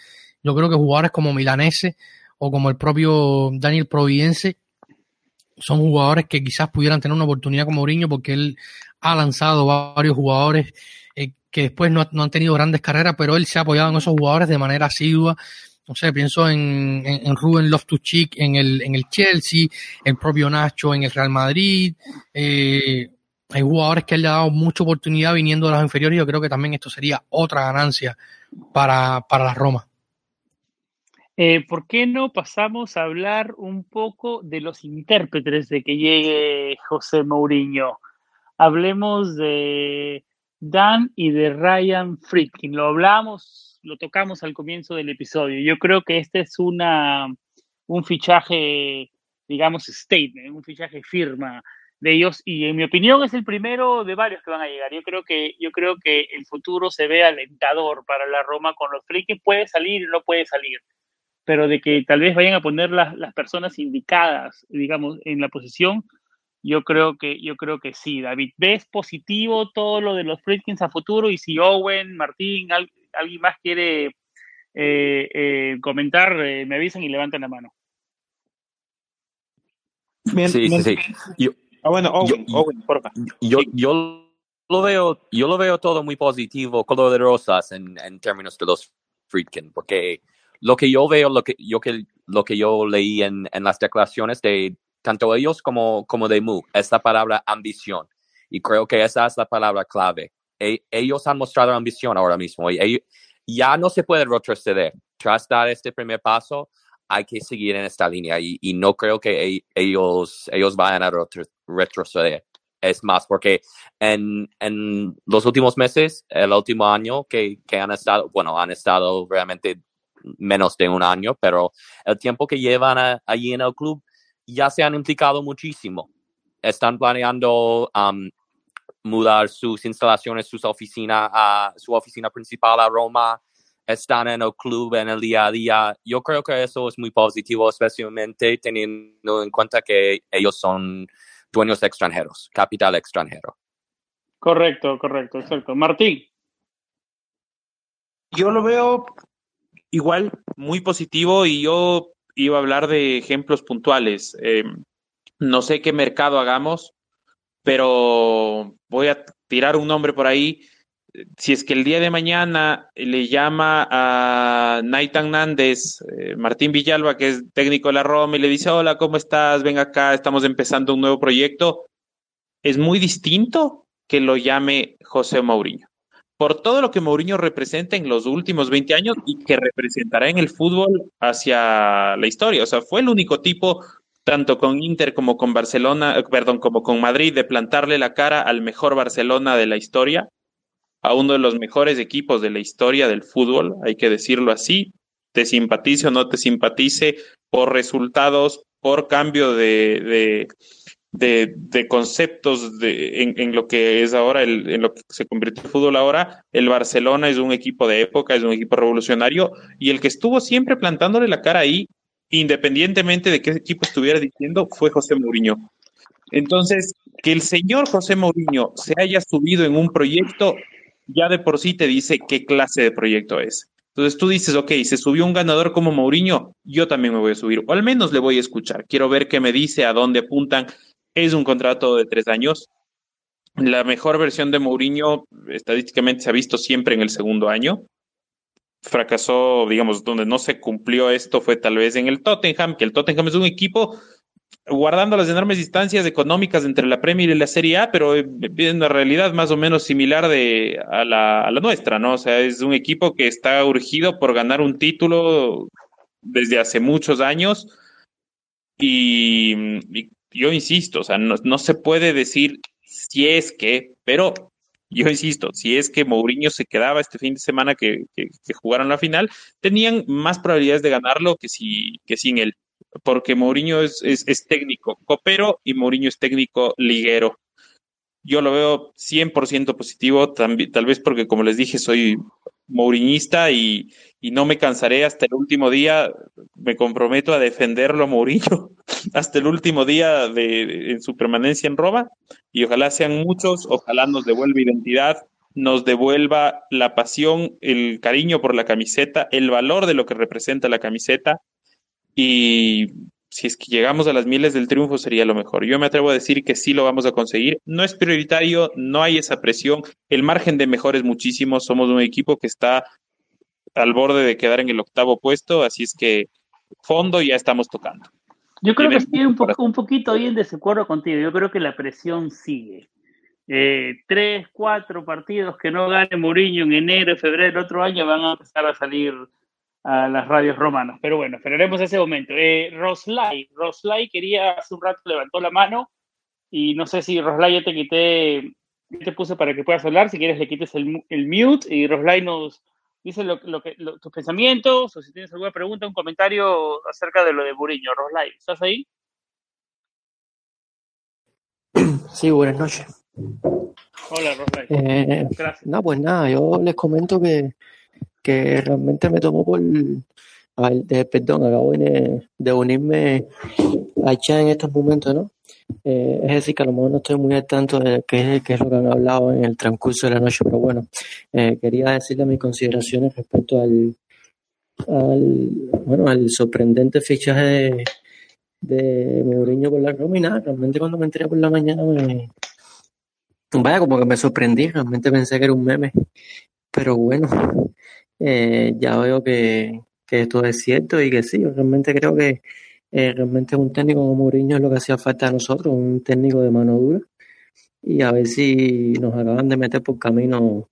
Yo creo que jugadores como Milanese o como el propio Daniel Providense son jugadores que quizás pudieran tener una oportunidad con Mourinho porque él ha lanzado varios jugadores eh, que después no, no, han tenido grandes carreras, pero él se ha apoyado en esos jugadores de manera asidua no sé, pienso en, en, en Ruben Loftus-Cheek en el, en el Chelsea, el propio Nacho en el Real Madrid. Eh, hay jugadores que él le ha dado mucha oportunidad viniendo de las inferiores yo creo que también esto sería otra ganancia para, para la Roma. Eh, ¿Por qué no pasamos a hablar un poco de los intérpretes de que llegue José Mourinho? Hablemos de Dan y de Ryan Friedkin. Lo hablamos lo tocamos al comienzo del episodio. Yo creo que este es una, un fichaje, digamos, statement, un fichaje firma de ellos y en mi opinión es el primero de varios que van a llegar. Yo creo que, yo creo que el futuro se ve alentador para la Roma con los frikis. Puede salir no puede salir, pero de que tal vez vayan a poner las, las personas indicadas, digamos, en la posición, yo creo que, yo creo que sí, David. ¿Ves positivo todo lo de los Fritkins a futuro? Y si Owen, Martín, alguien más quiere eh, eh, comentar, eh, me avisan y levantan la mano. sí, sí, sí. Yo, ah, bueno, Owen, yo, yo, lo veo, yo lo veo todo muy positivo, color de rosas en, en términos de los Friedkin, porque lo que yo veo, lo que yo, que, lo que yo leí en, en las declaraciones de tanto ellos como, como de Mu, es la palabra ambición. Y creo que esa es la palabra clave. E, ellos han mostrado ambición ahora mismo y ya no se puede retroceder. Tras dar este primer paso, hay que seguir en esta línea y, no creo que e, ellos, ellos vayan a retroceder. Es más, porque en, en los últimos meses, el último año que, que han estado, bueno, han estado realmente menos de un año, pero el tiempo que llevan allí en el club ya se han implicado muchísimo. Están planeando um, mudar sus instalaciones, sus oficinas a su oficina principal a Roma, están en el club en el día a día. Yo creo que eso es muy positivo, especialmente teniendo en cuenta que ellos son dueños extranjeros, capital extranjero. Correcto, correcto, exacto. Martín. Yo lo veo igual muy positivo y yo iba a hablar de ejemplos puntuales. Eh, no sé qué mercado hagamos, pero voy a tirar un nombre por ahí. Si es que el día de mañana le llama a Naitan Nández, eh, Martín Villalba, que es técnico de la Roma, y le dice, hola, ¿cómo estás? Ven acá, estamos empezando un nuevo proyecto. Es muy distinto que lo llame José Mourinho. Por todo lo que Mourinho representa en los últimos 20 años y que representará en el fútbol hacia la historia. O sea, fue el único tipo, tanto con Inter como con Barcelona, eh, perdón, como con Madrid, de plantarle la cara al mejor Barcelona de la historia, a uno de los mejores equipos de la historia del fútbol, hay que decirlo así. Te simpatice o no te simpatice por resultados, por cambio de de, conceptos de, en, lo que es ahora, el, en lo que se convirtió el fútbol ahora, el Barcelona es un equipo de época, es un equipo revolucionario, y el que estuvo siempre plantándole la cara ahí, independientemente de qué equipo estuviera diciendo, fue José Mourinho. Entonces, que el señor José Mourinho se haya subido en un proyecto, ya de por sí te dice qué clase de proyecto es. Entonces tú dices, ok, se subió un ganador como Mourinho, yo también me voy a subir, o al menos le voy a escuchar. Quiero ver qué me dice, a dónde apuntan, es un contrato de tres años. La mejor versión de Mourinho estadísticamente se ha visto siempre en el segundo año. Fracasó, digamos, donde no se cumplió esto fue tal vez en el Tottenham, que el Tottenham es un equipo guardando las enormes distancias económicas entre la Premier y la Serie A, pero en una realidad más o menos similar de, a, la, a la nuestra, ¿no? O sea, es un equipo que está urgido por ganar un título desde hace muchos años y, y yo insisto, o sea, no, se puede decir si es que, pero yo insisto, si es que Mourinho se quedaba este fin de semana que, jugaron la final, tenían más probabilidades de ganarlo que, si, que sin él, porque Mourinho es, es, técnico copero y Mourinho es técnico liguero. Yo lo veo 100% positivo, tal vez porque, como les dije, soy mouriñista y, y, no me cansaré hasta el último día, me comprometo a defenderlo a Mourinho hasta el último día de, en su permanencia en Roma. Y ojalá sean muchos, ojalá nos devuelva identidad, nos devuelva la pasión, el cariño por la camiseta, el valor de lo que representa la camiseta. Y si es que llegamos a las miles del triunfo sería lo mejor. Yo me atrevo a decir que sí lo vamos a conseguir. No es prioritario, no hay esa presión. El margen de mejor es muchísimo. Somos un equipo que está al borde de quedar en el octavo puesto, así es que fondo ya estamos tocando. Yo creo que estoy un, un poquito ahí en desacuerdo contigo. Yo creo que la presión sigue. Eh, tres, cuatro partidos que no gane Mourinho en enero, febrero, otro año van a empezar a salir a las radios romanas. Pero bueno, esperaremos ese momento. Eh, Roslay, Roslay quería, hace un rato levantó la mano y no sé si Roslay ya te quité, te puse para que puedas hablar, si quieres le quites el, el mute y Roslay nos dice lo, que, tus pensamientos o si tienes alguna pregunta, un comentario acerca de lo de Buriño. Roslay, ¿estás ahí? Sí, buenas noches. Hola, Roslay. Eh, Gracias. No, pues nada, yo les comento que que realmente me tomó por, de, perdón, acabo de, de unirme a Chan en estos momentos, ¿no? Eh, es decir, que a lo mejor no estoy muy al tanto de qué, qué, es lo que han hablado en el transcurso de la noche, pero bueno, eh, quería decirle mis consideraciones respecto al, bueno, al sorprendente fichaje de, de Mourinho con la nada, realmente cuando me enteré por la mañana me, vaya, como que me sorprendí, realmente pensé que era un meme, pero bueno, eh, ya veo que, que, esto es cierto y que sí, yo realmente creo que eh, realmente un técnico como Mourinho es lo que hacía falta a nosotros, un técnico de mano dura y a ver si nos acaban de meter por camino.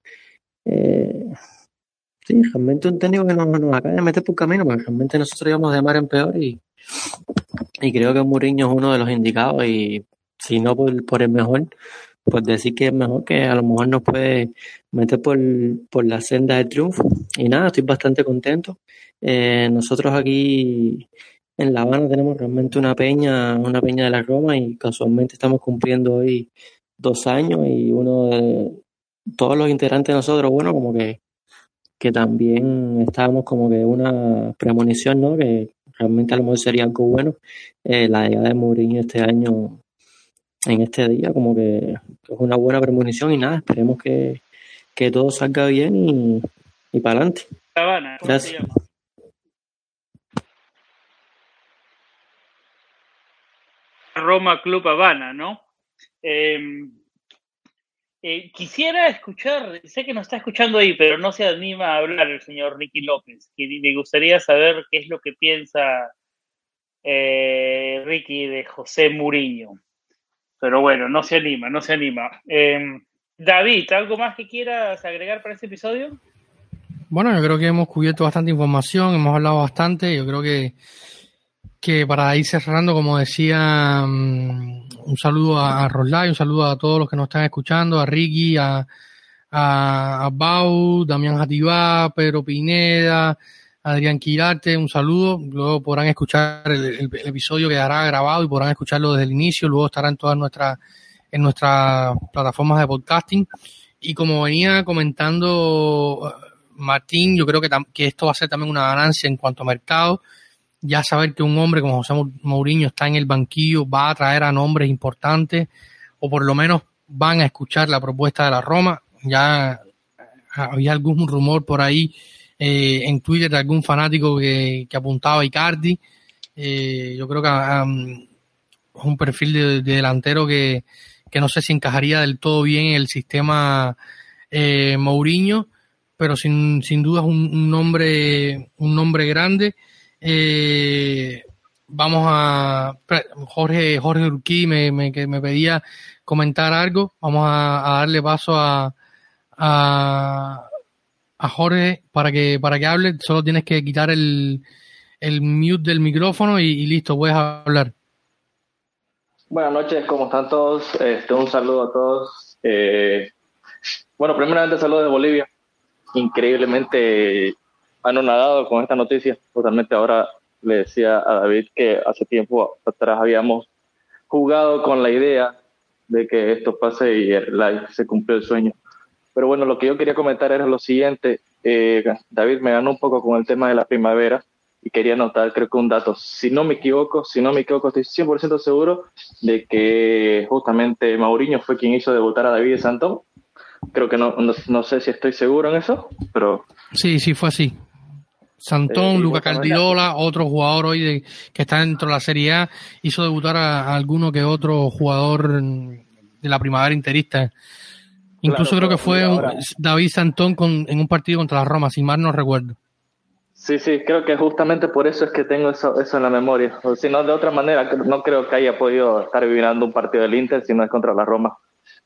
Eh, sí, realmente un técnico que nos, nos acaba de meter por camino, porque realmente nosotros íbamos de mar en peor y, y creo que Mourinho es uno de los indicados y si no por, por el mejor, pues decir que es mejor que a lo mejor nos puede meter por, por la senda del triunfo. Y nada, estoy bastante contento. Eh, nosotros aquí en La Habana tenemos realmente una peña, una peña de la Roma y casualmente estamos cumpliendo hoy dos años y uno de todos los integrantes de nosotros, bueno, como que, que también estábamos como que una premonición, ¿no? Que realmente a lo mejor sería algo bueno. Eh, la llegada de Mourinho este año en este día, como que es una buena premonición y nada, esperemos que, que todo salga bien y, y para adelante. Gracias. Roma Club Habana, ¿no? Em, eh, quisiera escuchar, sé que nos está escuchando ahí, pero no se anima a hablar el señor Ricky López. Y me gustaría saber qué es lo que piensa eh, Ricky de José Muriño pero bueno, no se anima, no se anima. Em, David, ¿algo más que quieras agregar para este episodio? Bueno, yo creo que hemos cubierto bastante información, hemos hablado bastante. Yo creo que, que para ir cerrando, como decía, mm, un saludo a, Roslay, un saludo a todos los que nos están escuchando, a Ricky, a, a, Bau, Damián Jativá, Pedro Pineda, Adrián Quirarte, un saludo. Luego podrán escuchar el, episodio que hará grabado y podrán escucharlo desde el inicio. Luego estará en todas nuestras, en nuestras plataformas de podcasting. Y como venía comentando uh, Martín, yo creo que, que esto va a ser también una ganancia en cuanto a mercado. Ya saber que un hombre como José Mourinho está en el banquillo va a traer a nombres importantes o por lo menos van a escuchar la propuesta de la Roma. Ya había algún rumor por ahí eh, en Twitter de algún fanático que, apuntaba a Icardi. Eh, yo creo que um, es un perfil de, delantero que, no sé si encajaría del todo bien en el sistema eh, Mourinho, pero sin, sin duda es un, nombre un nombre grande. vamos a Jorge Jorge Urquí me, me, me pedía comentar algo. Vamos a, darle paso a, a a Jorge para que, para que hable. Solo tienes que quitar el, el mute del micrófono y, listo, puedes hablar. Buenas noches, ¿cómo están todos? Este, un saludo a todos. Eh, bueno, primeramente saludo de Bolivia. Increíblemente anonadado con esta noticia. Totalmente ahora le decía a David que hace tiempo atrás habíamos jugado con la idea de que esto pase y el se cumplió el sueño. Pero bueno, lo que yo quería comentar era lo siguiente. Eh, David me ganó un poco con el tema de la primavera y quería anotar, creo que un dato. Si no me equivoco, si no me equivoco, estoy 100% seguro de que justamente Mauriño fue quien hizo debutar a David de Santón. Creo que no, no, sé si estoy seguro en eso, pero... Sí, sí, fue así. Santón, eh, Luca Caldirola, otro jugador hoy de, que está dentro de la Serie A, hizo debutar a alguno que otro jugador de la primavera interista Incluso creo que fue David Santón con, en un partido contra la Roma, si mal no recuerdo. Sí, sí, creo que justamente por eso es que tengo eso, eso en la memoria. O si no, de otra manera, no creo que haya podido estar viviendo un partido del Inter si no es contra la Roma.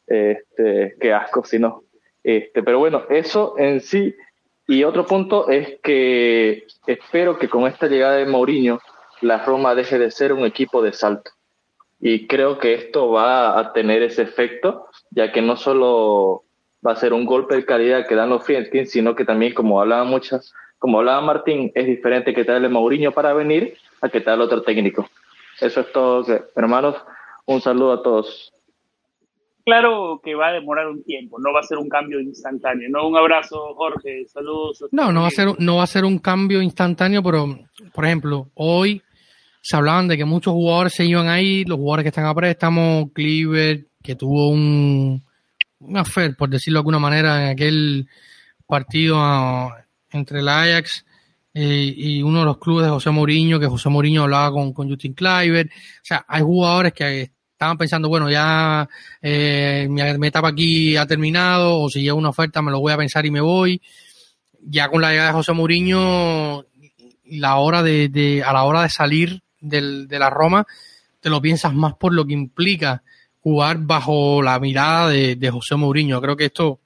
Este, qué asco, si no. Este, pero bueno, eso en sí. Y otro punto es que espero que con esta llegada de Mourinho, la Roma deje de ser un equipo de salto. Y creo que esto va a tener ese efecto, ya que no solo va a ser un golpe de calidad que dan los Friedkin, sino que también, como hablaba muchas, como hablaba Martín, es diferente que darle Mourinho para venir a que tal otro técnico. Eso es todo, hermanos. Un saludo a todos. Claro que va a demorar un tiempo, no va a ser un cambio instantáneo. No, un abrazo, Jorge. Saludos. No, no va a ser, no va a ser un cambio instantáneo, pero por ejemplo, hoy se hablaban de que muchos jugadores se iban ahí, los jugadores que están a préstamo, Cleaver, que tuvo un, un por decirlo de alguna manera, en aquel partido ah, entre el Ajax eh, y uno de los clubes de José Mourinho, que José Mourinho hablaba con, con Justin Cliver. O sea, hay jugadores que estaban pensando, bueno, ya eh, mi, etapa aquí ha terminado, o si llega una oferta me lo voy a pensar y me voy. Ya con la llegada de José Mourinho, la hora de, de a la hora de salir del, de la Roma, te lo piensas más por lo que implica jugar bajo la mirada de, José Mourinho. Creo que esto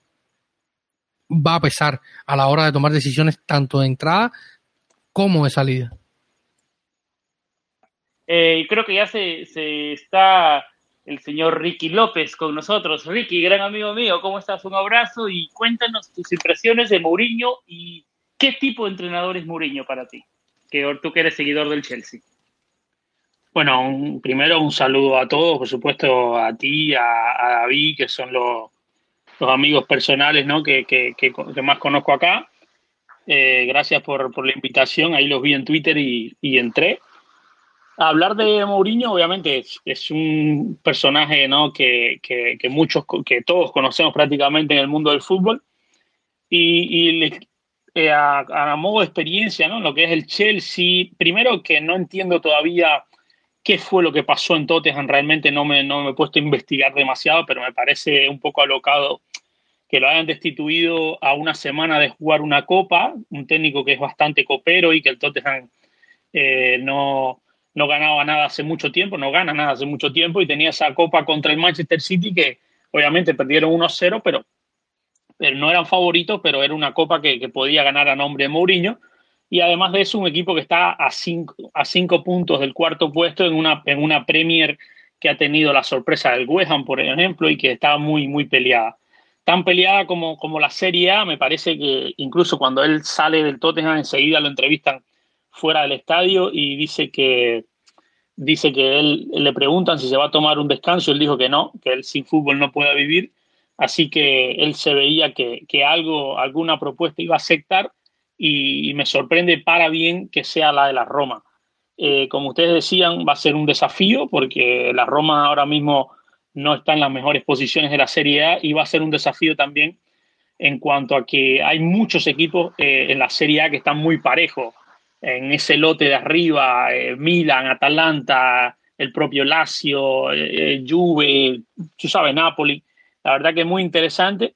va a pesar a la hora de tomar decisiones tanto de entrada como de salida. Eh, creo que ya se, está el señor Ricky López con nosotros. Ricky, gran amigo mío, ¿cómo estás? Un abrazo y cuéntanos tus impresiones de Mourinho y qué tipo de entrenador es Mourinho para ti, que tú que eres seguidor del Chelsea. Bueno, primero un saludo a todos, por supuesto a ti, a, David, que son los, amigos personales ¿no? que, más conozco acá. Eh, gracias por, la invitación, ahí los vi en Twitter y, entré. hablar de Mourinho, obviamente, es, un personaje ¿no? que, muchos, que todos conocemos prácticamente en el mundo del fútbol. Y, eh, a, a, modo de experiencia, ¿no? Lo que es el Chelsea, primero que no entiendo todavía qué fue lo que pasó en Tottenham. Realmente no me, no me he puesto a investigar demasiado, pero me parece un poco alocado que lo hayan destituido a una semana de jugar una copa, un técnico que es bastante copero y que el Tottenham eh, no, no ganaba nada hace mucho tiempo, no gana nada hace mucho tiempo y tenía esa copa contra el Manchester City que Obviamente perdieron 1-0, pero, pero no eran favoritos, pero era una copa que, podía ganar a nombre de Mourinho. Y además de eso, un equipo que está a cinco, a cinco puntos del cuarto puesto en una, en una Premier que ha tenido la sorpresa del West por ejemplo, y que está muy, muy peleada. Tan peleada como, como la Serie A, me parece que incluso cuando él sale del Tottenham, enseguida lo entrevistan fuera del estadio y dice que, dice que él le preguntan si se va a tomar un descanso, él dijo que no, que él sin fútbol no puede vivir, así que él se veía que, algo, alguna propuesta iba a aceptar y, me sorprende para bien que sea la de la Roma. Eh, como ustedes decían, va a ser un desafío porque la Roma ahora mismo no está en las mejores posiciones de la Serie A y va a ser un desafío también en cuanto a que hay muchos equipos eh, en la Serie A que están muy parejos en ese lote de arriba, eh, Milan, Atalanta, el propio Lazio, eh, Juve, tú sabes, Napoli. La verdad que es muy interesante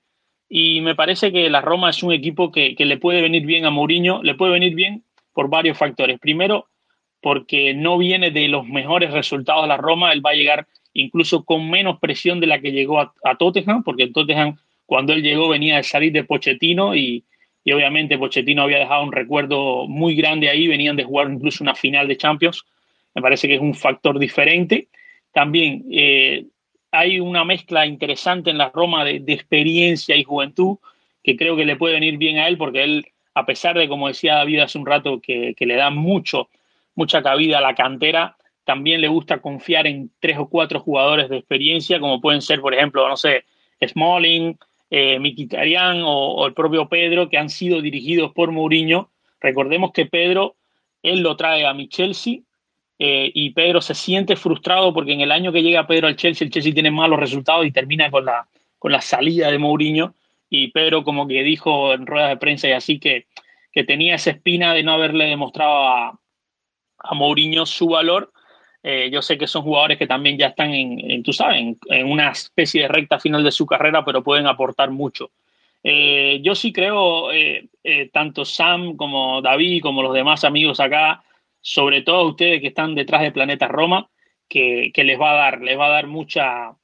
y me parece que la Roma es un equipo que, le puede venir bien a Mourinho, le puede venir bien por varios factores. Primero, porque no viene de los mejores resultados la Roma, él va a llegar incluso con menos presión de la que llegó a, a Tottenham, porque el Tottenham cuando él llegó venía de salir de Pochettino y, y obviamente Pochettino había dejado un recuerdo muy grande ahí, venían de jugar incluso una final de Champions, me parece que es un factor diferente. También eh, hay una mezcla interesante en la Roma de, experiencia y juventud que creo que le puede venir bien a él porque él, a pesar de, como decía David hace un rato, que, le da mucho, mucha cabida a la cantera, también le gusta confiar en tres o cuatro jugadores de experiencia, como pueden ser, por ejemplo, no sé, Smalling, eh, Miquitarian o, el propio Pedro, que han sido dirigidos por Mourinho. Recordemos que Pedro, él lo trae a mi Chelsea eh, y Pedro se siente frustrado porque en el año que llega Pedro al Chelsea, el Chelsea tiene malos resultados y termina con la, con la salida de Mourinho. Y Pedro como que dijo en ruedas de prensa y así que, que tenía esa espina de no haberle demostrado a, Mourinho su valor eh, yo sé que son jugadores que también ya están en, tú sabes, en, una especie de recta final de su carrera, pero pueden aportar mucho. Eh, yo sí creo, tanto Sam como David, como los demás amigos acá, sobre todo ustedes que están detrás de Planeta Roma, que, les va a dar, les va a dar mucha,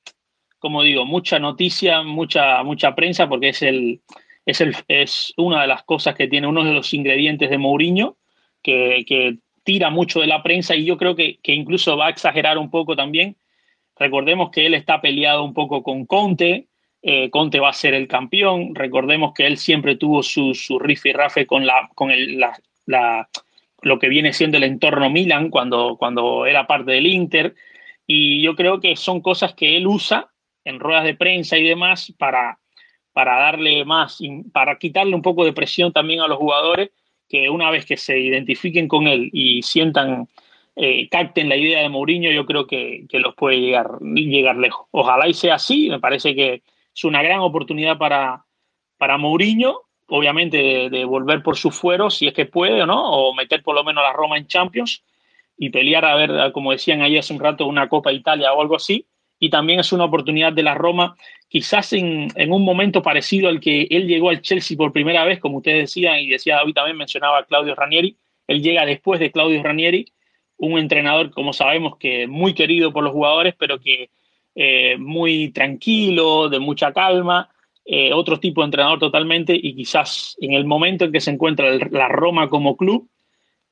como digo, mucha noticia, mucha, mucha prensa, porque es el, es el, es una de las cosas que tiene uno de los ingredientes de Mourinho, que, que tira mucho de la prensa y yo creo que, incluso va a exagerar un poco también. Recordemos que él está peleado un poco con Conte, eh, Conte va a ser el campeón, recordemos que él siempre tuvo su, su y rafe con, la, con el, la, lo que viene siendo el entorno Milan cuando, cuando era parte del Inter y yo creo que son cosas que él usa en ruedas de prensa y demás para, para darle más, para quitarle un poco de presión también a los jugadores que una vez que se identifiquen con él y sientan, eh, capten la idea de Mourinho, yo creo que, los puede llegar, llegar lejos. Ojalá y sea así, me parece que es una gran oportunidad para, para Mourinho, obviamente de, volver por su fuero, si es que puede o no, o meter por lo menos a la Roma en Champions y pelear a ver, como decían ahí hace un rato, una Copa Italia o algo así. Y también es una oportunidad de la Roma quizás en, un momento parecido al que él llegó al Chelsea por primera vez, como ustedes decían, y decía David también, mencionaba a Claudio Ranieri, él llega después de Claudio Ranieri, un entrenador, como sabemos, que muy querido por los jugadores, pero que eh, muy tranquilo, de mucha calma, eh, otro tipo de entrenador totalmente, y quizás en el momento en que se encuentra la Roma como club,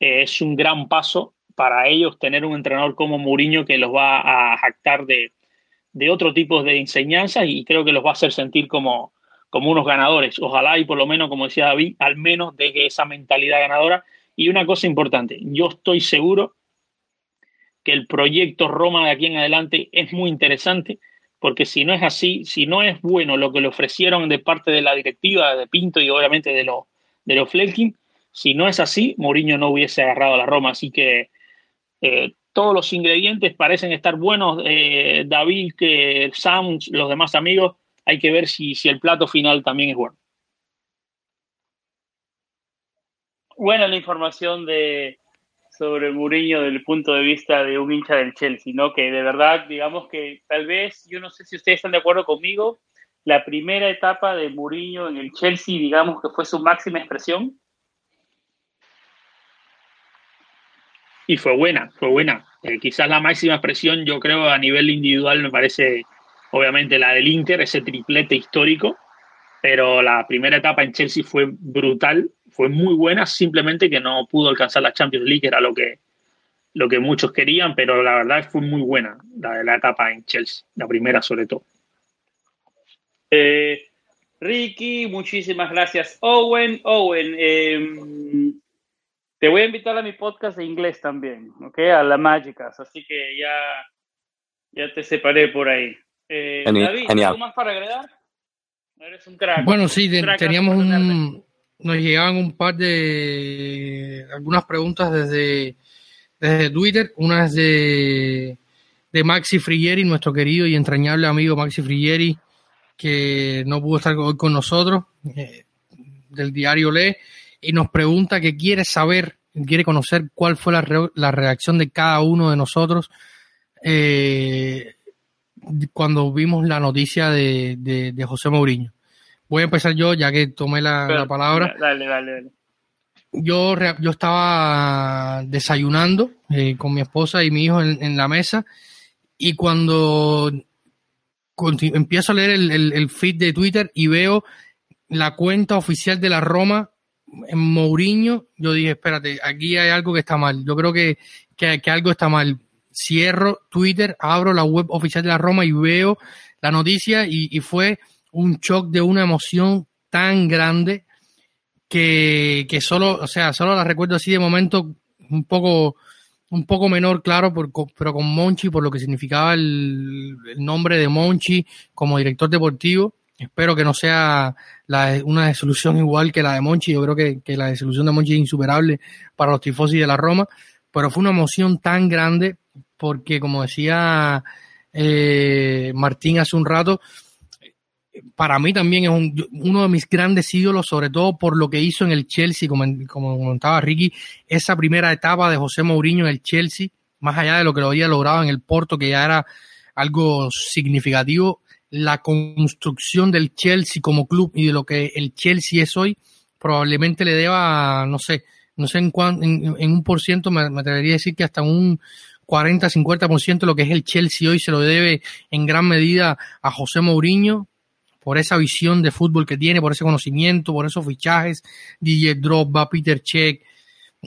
eh, es un gran paso para ellos tener un entrenador como Mourinho que los va a jactar de, de otro tipo de enseñanzas y creo que los va a hacer sentir como, como unos ganadores. Ojalá y por lo menos, como decía David, al menos deje esa mentalidad ganadora. Y una cosa importante, yo estoy seguro que el proyecto Roma de aquí en adelante es muy interesante, porque si no es así, si no es bueno lo que le ofrecieron de parte de la directiva, de Pinto y obviamente de los de los Flekin, si no es así, Mourinho no hubiese agarrado a la Roma. Así que eh, todos los ingredientes parecen estar buenos. Eh, David, que Sam, los demás amigos, hay que ver si, si el plato final también es bueno. Buena la información de sobre Mourinho desde el punto de vista de un hincha del Chelsea, ¿no? Que de verdad, digamos que tal vez, yo no sé si ustedes están de acuerdo conmigo, la primera etapa de Mourinho en el Chelsea, digamos que fue su máxima expresión. Y fue buena, fue buena. Eh, quizás la máxima expresión, yo creo, a nivel individual me parece obviamente la del Inter, ese triplete histórico, pero la primera etapa en Chelsea fue brutal, fue muy buena, simplemente que no pudo alcanzar la Champions League, era lo que, lo que muchos querían, pero la verdad fue muy buena la, la etapa en Chelsea, la primera sobre todo. Eh, Ricky, muchísimas gracias. Owen, Owen, em, te voy a invitar a mi podcast de inglés también, ¿ok? A la Mágicas, así que ya, ya te separé por ahí. Eh, David, ¿algo más para agregar? Eres un crack. Bueno, sí, teníamos un, nos llegaban un par de algunas preguntas desde, desde Twitter, unas de, de Maxi Frigieri, nuestro querido y entrañable amigo Maxi Frigieri, que no pudo estar hoy con nosotros, eh, del diario Le, y nos pregunta que quiere saber, quiere conocer cuál fue la, la reacción de cada uno de nosotros eh, cuando vimos la noticia de, de, José Mourinho. Voy a empezar yo, ya que tomé la, palabra. Dale, dale, dale. Yo, yo estaba desayunando eh, con mi esposa y mi hijo en, en la mesa y cuando empiezo a leer el, feed de Twitter y veo la cuenta oficial de la Roma en Mourinho, yo dije, espérate, aquí hay algo que está mal. Yo creo que, algo está mal. Cierro Twitter, abro la web oficial de la Roma y veo la noticia y, fue un shock de una emoción tan grande que, que, solo, o sea, solo la recuerdo así de momento un poco un poco menor, claro, pero con Monchi, por lo que significaba el, nombre de Monchi como director deportivo. Espero que no sea una desilusión igual que la de Monchi. Yo creo que, la desilusión de Monchi es insuperable para los tifosi de la Roma, pero fue una emoción tan grande porque, como decía eh, Martín hace un rato, para mí también es uno de mis grandes ídolos, sobre todo por lo que hizo en el Chelsea, como, como comentaba Ricky, esa primera etapa de José Mourinho en el Chelsea, más allá de lo que lo había logrado en el Porto, que ya era algo significativo, la construcción del Chelsea como club y de lo que el Chelsea es hoy, probablemente le deba, no sé, no sé en, cuán, en, un por ciento, me, me, atrevería a decir que hasta un 40-50% de lo que es el Chelsea hoy se lo debe en gran medida a José Mourinho, por esa visión de fútbol que tiene, por ese conocimiento, por esos fichajes, DJ Drogba, Peter Check,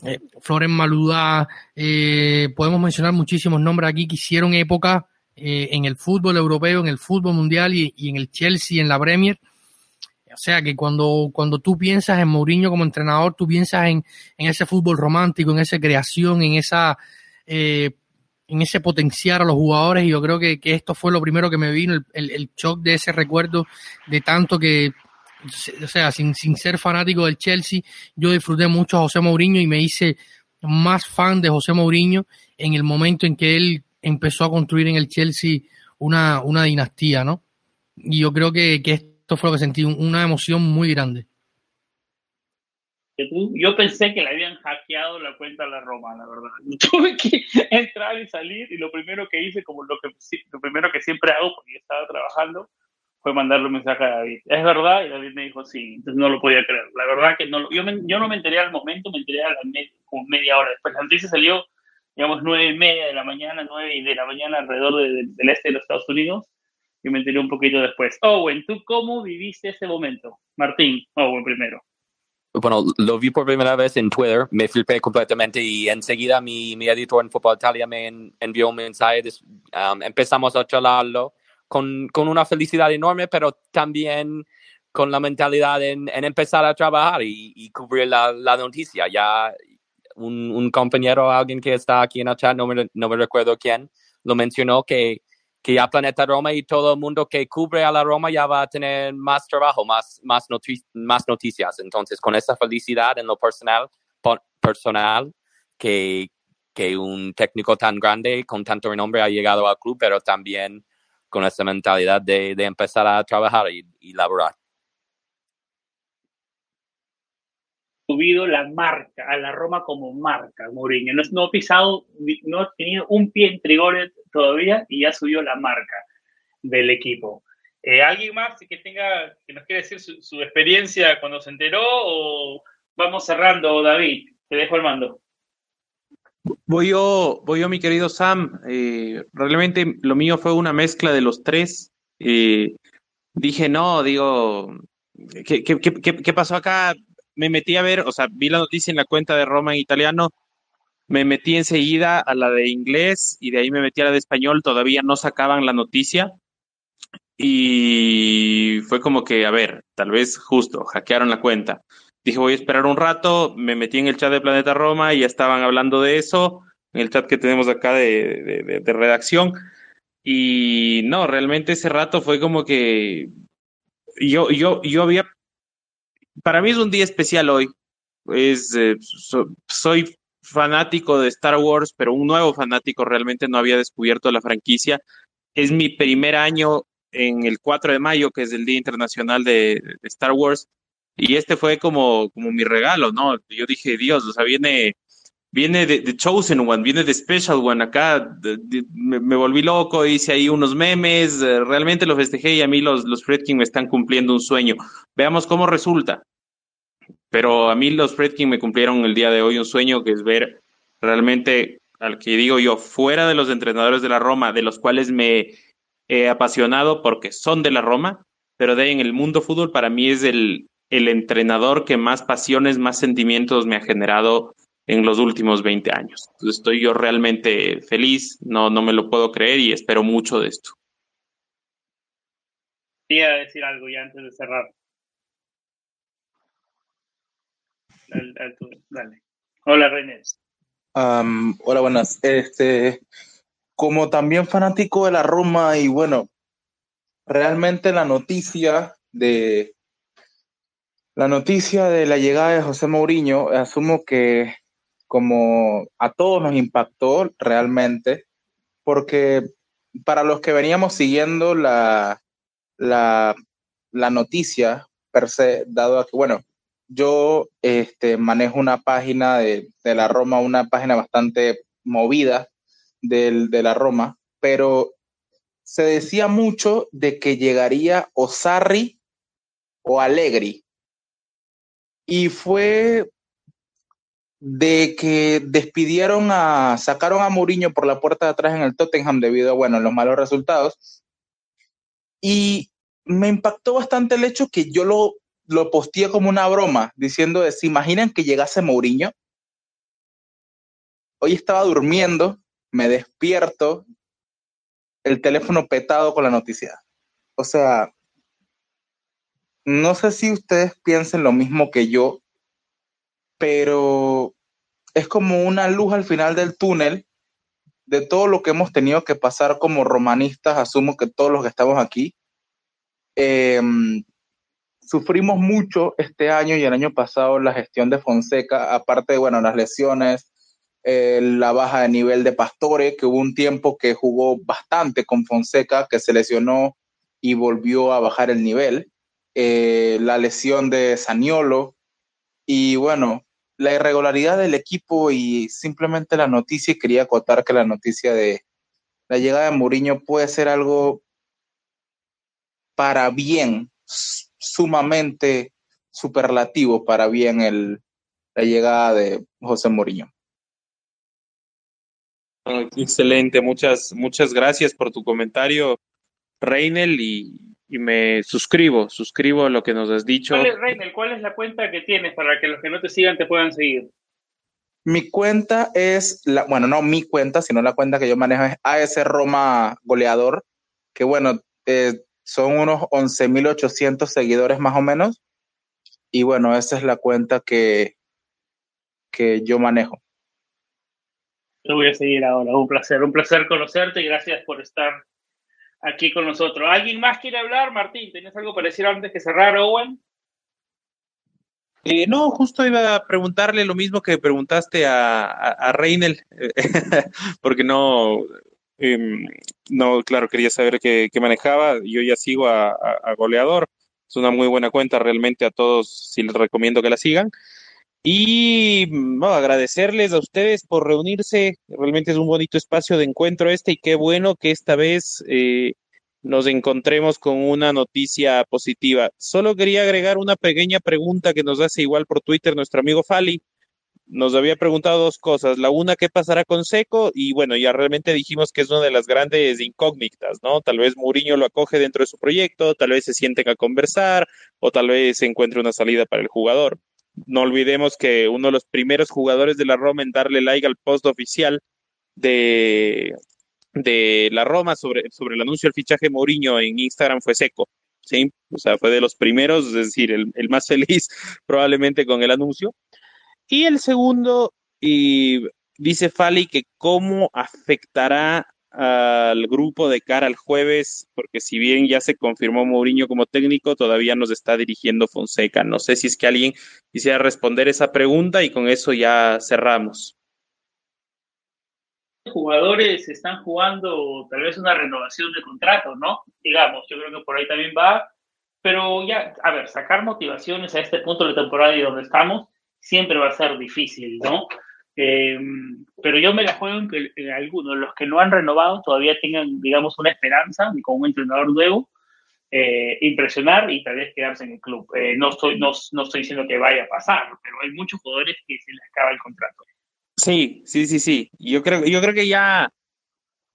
eh, Floren Maluda, eh, podemos mencionar muchísimos nombres aquí que hicieron época eh, en el fútbol europeo, en el fútbol mundial y, en el Chelsea, en la Premier. O sea que cuando, cuando tú piensas en Mourinho como entrenador, tú piensas en, en ese fútbol romántico, en esa creación, en esa eh, en ese potenciar a los jugadores y yo creo que, esto fue lo primero que me vino, el, shock de ese recuerdo de tanto que, o sea, sin, sin ser fanático del Chelsea, yo disfruté mucho a José Mourinho y me hice más fan de José Mourinho en el momento en que él empezó a construir en el Chelsea una, una dinastía, ¿no? Y yo creo que, que esto fue lo que sentí, una emoción muy grande yo pensé que le habían hackeado la cuenta a la Roma, la verdad. Tuve que entrar y salir y lo primero que hice, como lo, que, lo primero que siempre hago porque estaba trabajando, fue mandarle un mensaje a David. Es verdad, y David me dijo sí, entonces no lo podía creer. La verdad que no, yo, yo no me enteré al momento, me enteré a la como media hora después. La noticia salió, digamos, nueve y media de la mañana, nueve y de la mañana alrededor del este de los Estados Unidos, y me enteré un poquito después. Owen, ¿tú cómo viviste ese momento? Martín, Owen primero bueno, lo vi por primera vez en Twitter, me flipé completamente y enseguida mi, mi editor en Fútbol Italia me envió un mensaje, um, empezamos a charlarlo con, con, una felicidad enorme, pero también con la mentalidad en, en empezar a trabajar y, y cubrir la, la, noticia. Ya un, un, compañero, alguien que está aquí en el chat, no me, no me recuerdo quién, lo mencionó que que ya Planeta Roma y todo el mundo que cubre a la Roma ya va a tener más trabajo, más, más, más noticias. Entonces, con esa felicidad en lo personal, personal que, que un técnico tan grande con tanto renombre ha llegado al club, pero también con esa mentalidad de, de empezar a trabajar y, y laborar. Subido la marca, a la Roma como marca, Mourinho. No, ha pisado, no ha tenido un pie en Trigoret todavía y ya subió la marca del equipo. Eh, ¿Alguien más que tenga, que nos quiere decir su, experiencia cuando se enteró o vamos cerrando, David? Te dejo el mando. Voy yo, voy yo, mi querido Sam. Eh, realmente lo mío fue una mezcla de los tres. Y dije, no, digo, ¿qué, qué, qué, qué pasó acá? Me metí a ver, o sea, vi la noticia en la cuenta de Roma en italiano, me metí enseguida a la de inglés y de ahí me metí a la de español, todavía no sacaban la noticia. Y fue como que, a ver, tal vez justo, hackearon la cuenta. Dije, voy a esperar un rato, me metí en el chat de Planeta Roma y ya estaban hablando de eso, en el chat que tenemos acá de, de redacción. Y no, realmente ese rato fue como que yo, yo, yo había, para mí es un día especial hoy. Es, eh, soy fanático de Star Wars, pero un nuevo fanático realmente no había descubierto la franquicia. Es mi primer año en el 4 de mayo, que es el Día Internacional de, de Star Wars, y este fue como, como mi regalo, ¿no? Yo dije, Dios, o sea, viene viene de, Chosen One, viene de Special One. Acá me, volví loco, hice ahí unos memes, eh, realmente lo festejé y a mí los, los Fredkin me están cumpliendo un sueño. Veamos cómo resulta. Pero a mí los Fredkin me cumplieron el día de hoy un sueño que es ver realmente al que digo yo, fuera de los entrenadores de la Roma, de los cuales me he apasionado porque son de la Roma, pero de ahí en el mundo fútbol para mí es el, el entrenador que más pasiones, más sentimientos me ha generado en los últimos 20 años. estoy yo realmente feliz, no, no me lo puedo creer y espero mucho de esto. Quería decir algo ya antes de cerrar. Hola, René. hola, buenas. Este, como también fanático de la Roma y bueno, realmente la noticia de la noticia de la llegada de José Mourinho, asumo que como a todos nos impactó realmente, porque para los que veníamos siguiendo la, la, noticia per se, dado a que, bueno, yo este, manejo una página de, la Roma, una página bastante movida de la Roma, pero se decía mucho de que llegaría o Sarri o Allegri. Y fue de que despidieron a, sacaron a Mourinho por la puerta de atrás en el Tottenham debido a, bueno, los malos resultados. Y me impactó bastante el hecho que yo lo, lo posteé como una broma, diciendo, ¿se imaginan que llegase Mourinho? Hoy estaba durmiendo, me despierto, el teléfono petado con la noticia. O sea, no sé si ustedes piensen lo mismo que yo, pero es como una luz al final del túnel de todo lo que hemos tenido que pasar como romanistas, asumo que todos los que estamos aquí. Em, sufrimos mucho este año y el año pasado la gestión de Fonseca, aparte de, bueno, las lesiones, eh, la baja de nivel de Pastore, que hubo un tiempo que jugó bastante con Fonseca, que se lesionó y volvió a bajar el nivel, eh, la lesión de Saniolo, y bueno, la irregularidad del equipo y simplemente la noticia, y quería acotar que la noticia de la llegada de Mourinho puede ser algo para bien, sumamente superlativo para bien el, la llegada de José Mourinho. Excelente, muchas, muchas gracias por tu comentario, Reinel, y y me suscribo, suscribo a lo que nos has dicho. ¿Cuál es, Reynel, ¿Cuál es la cuenta que tienes para que los que no te sigan te puedan seguir? Mi cuenta es, la, bueno, no mi cuenta, sino la cuenta que yo manejo es AS Roma Goleador, que bueno, eh, son unos 11.800 seguidores más o menos. Y bueno, esa es la cuenta que, que yo manejo. Te voy a seguir ahora. Un placer, un placer conocerte y gracias por estar aquí con nosotros. ¿Alguien más quiere hablar? Martín, ¿tienes algo para decir antes que cerrar, Owen? Eh, no, justo iba a preguntarle lo mismo que preguntaste a, a, Reinel, porque no, em, no, claro, quería saber qué, manejaba. Yo ya sigo a, Goleador, es una muy buena cuenta, realmente a todos sí les recomiendo que la sigan. Y bueno, agradecerles a ustedes por reunirse. Realmente es un bonito espacio de encuentro este y qué bueno que esta vez eh, nos encontremos con una noticia positiva. Solo quería agregar una pequeña pregunta que nos hace igual por Twitter nuestro amigo Fali. Nos había preguntado dos cosas. La una, ¿qué pasará con Seco? Y bueno, ya realmente dijimos que es una de las grandes incógnitas, ¿no? Tal vez Mourinho lo acoge dentro de su proyecto, tal vez se sienten a conversar o tal vez se encuentre una salida para el jugador. No olvidemos que uno de los primeros jugadores de la Roma en darle like al post oficial de, de la Roma sobre, sobre el anuncio del fichaje Mourinho en Instagram fue Seco. ¿sí? O sea, fue de los primeros, es decir, el, el más feliz probablemente con el anuncio. Y el segundo, y dice Fali que cómo afectará al grupo de cara al jueves, porque si bien ya se confirmó Mourinho como técnico, todavía nos está dirigiendo Fonseca. No sé si es que alguien quisiera responder esa pregunta y con eso ya cerramos. Jugadores están jugando tal vez una renovación de contrato, ¿no? Digamos, yo creo que por ahí también va, pero ya, a ver, sacar motivaciones a este punto de temporada y donde estamos, siempre va a ser difícil, ¿no? Eh, pero yo me la juego en que algunos, los que no han renovado, todavía tengan, digamos, una esperanza de con un entrenador nuevo, eh, impresionar y tal vez quedarse en el club. Eh, no, estoy, no, no, estoy diciendo que vaya a pasar, pero hay muchos jugadores que se les acaba el contrato. Sí, sí, sí, sí. Yo creo, yo creo que ya,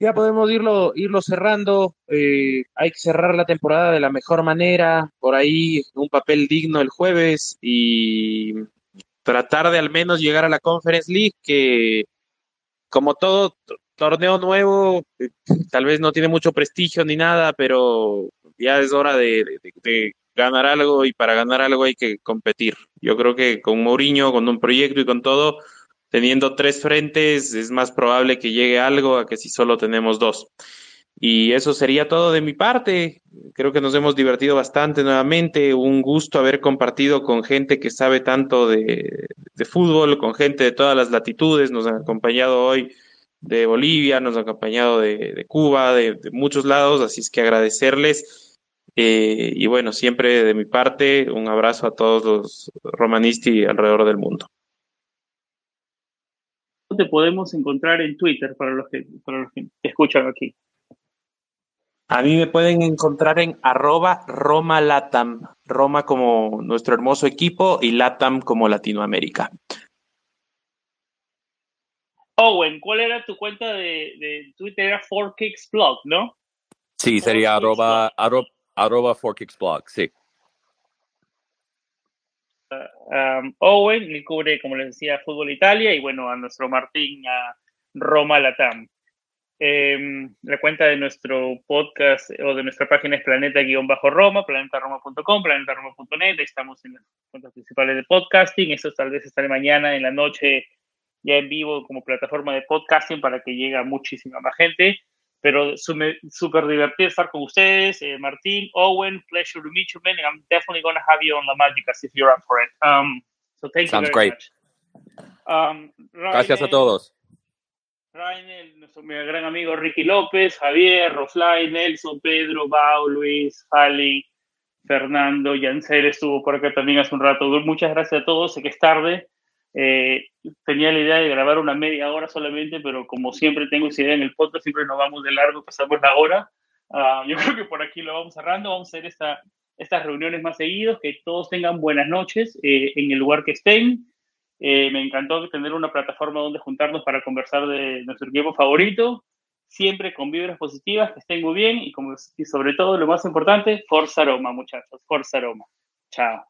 ya podemos irlo, irlo cerrando. hay que cerrar la temporada de la mejor manera. Por ahí un papel digno el jueves y tratar de al menos llegar a la Conference League, que como todo torneo nuevo, tal vez no tiene mucho prestigio ni nada, pero ya es hora de, ganar algo y para ganar algo hay que competir. Yo creo que con Mourinho, con un proyecto y con todo, teniendo tres frentes, es más probable que llegue algo a que si solo tenemos dos. Y eso sería todo de mi parte. Creo que nos hemos divertido bastante nuevamente. Un gusto haber compartido con gente que sabe tanto de, fútbol, con gente de todas las latitudes. Nos han acompañado hoy de Bolivia, nos han acompañado de, Cuba, de, muchos lados. Así es que agradecerles. Eh, y bueno, siempre de mi parte, un abrazo a todos los romanisti alrededor del mundo te podemos encontrar en Twitter para los que, para los que te escuchan aquí? A mí me pueden encontrar en arroba Roma Latam, Roma como nuestro hermoso equipo y Latam como Latinoamérica. Owen, ¿cuál era tu cuenta de, Twitter? Era 4Kicksblog, ¿no? Sí, sería arroba, arroba, 4Kicksblog, sí. Uh, um, Owen, él cubre, como les decía, Fútbol Italia y bueno, a nuestro Martín, a Roma Latam. Eh, la cuenta de nuestro podcast o de nuestra página es planeta-roma, planetaroma.com, planetaroma.net. Estamos en las cuentas principales de podcasting. Eso tal vez estaré mañana en la noche ya en vivo como plataforma de podcasting para que llegue a muchísima más gente. Pero súper divertido estar con ustedes. Eh, Martín, Owen, pleasure to meet you, man. I'm definitely going to have you on La Mágica if you're up for it. Um, so thank Sounds you very great. Much. Um, Gracias a todos. Rainel, nuestro gran amigo Ricky López, Javier, Roflay, Nelson, Pedro, Bau, Luis, Fali, Fernando, Yancel estuvo por acá también hace un rato. Muchas gracias a todos, sé que es tarde. Eh, tenía la idea de grabar una media hora solamente, pero como siempre tengo esa idea en el podcast, siempre nos vamos de largo, pasamos la hora. Ah, yo creo que por aquí lo vamos cerrando, vamos a hacer esta, estas reuniones más seguidos, que todos tengan buenas noches eh, en el lugar que estén. Eh, me encantó tener una plataforma donde juntarnos para conversar de nuestro equipo favorito, siempre con vibras positivas, que estén muy bien y, y sobre todo lo más importante, Forza Aroma, muchachos, Forza Aroma. Chao.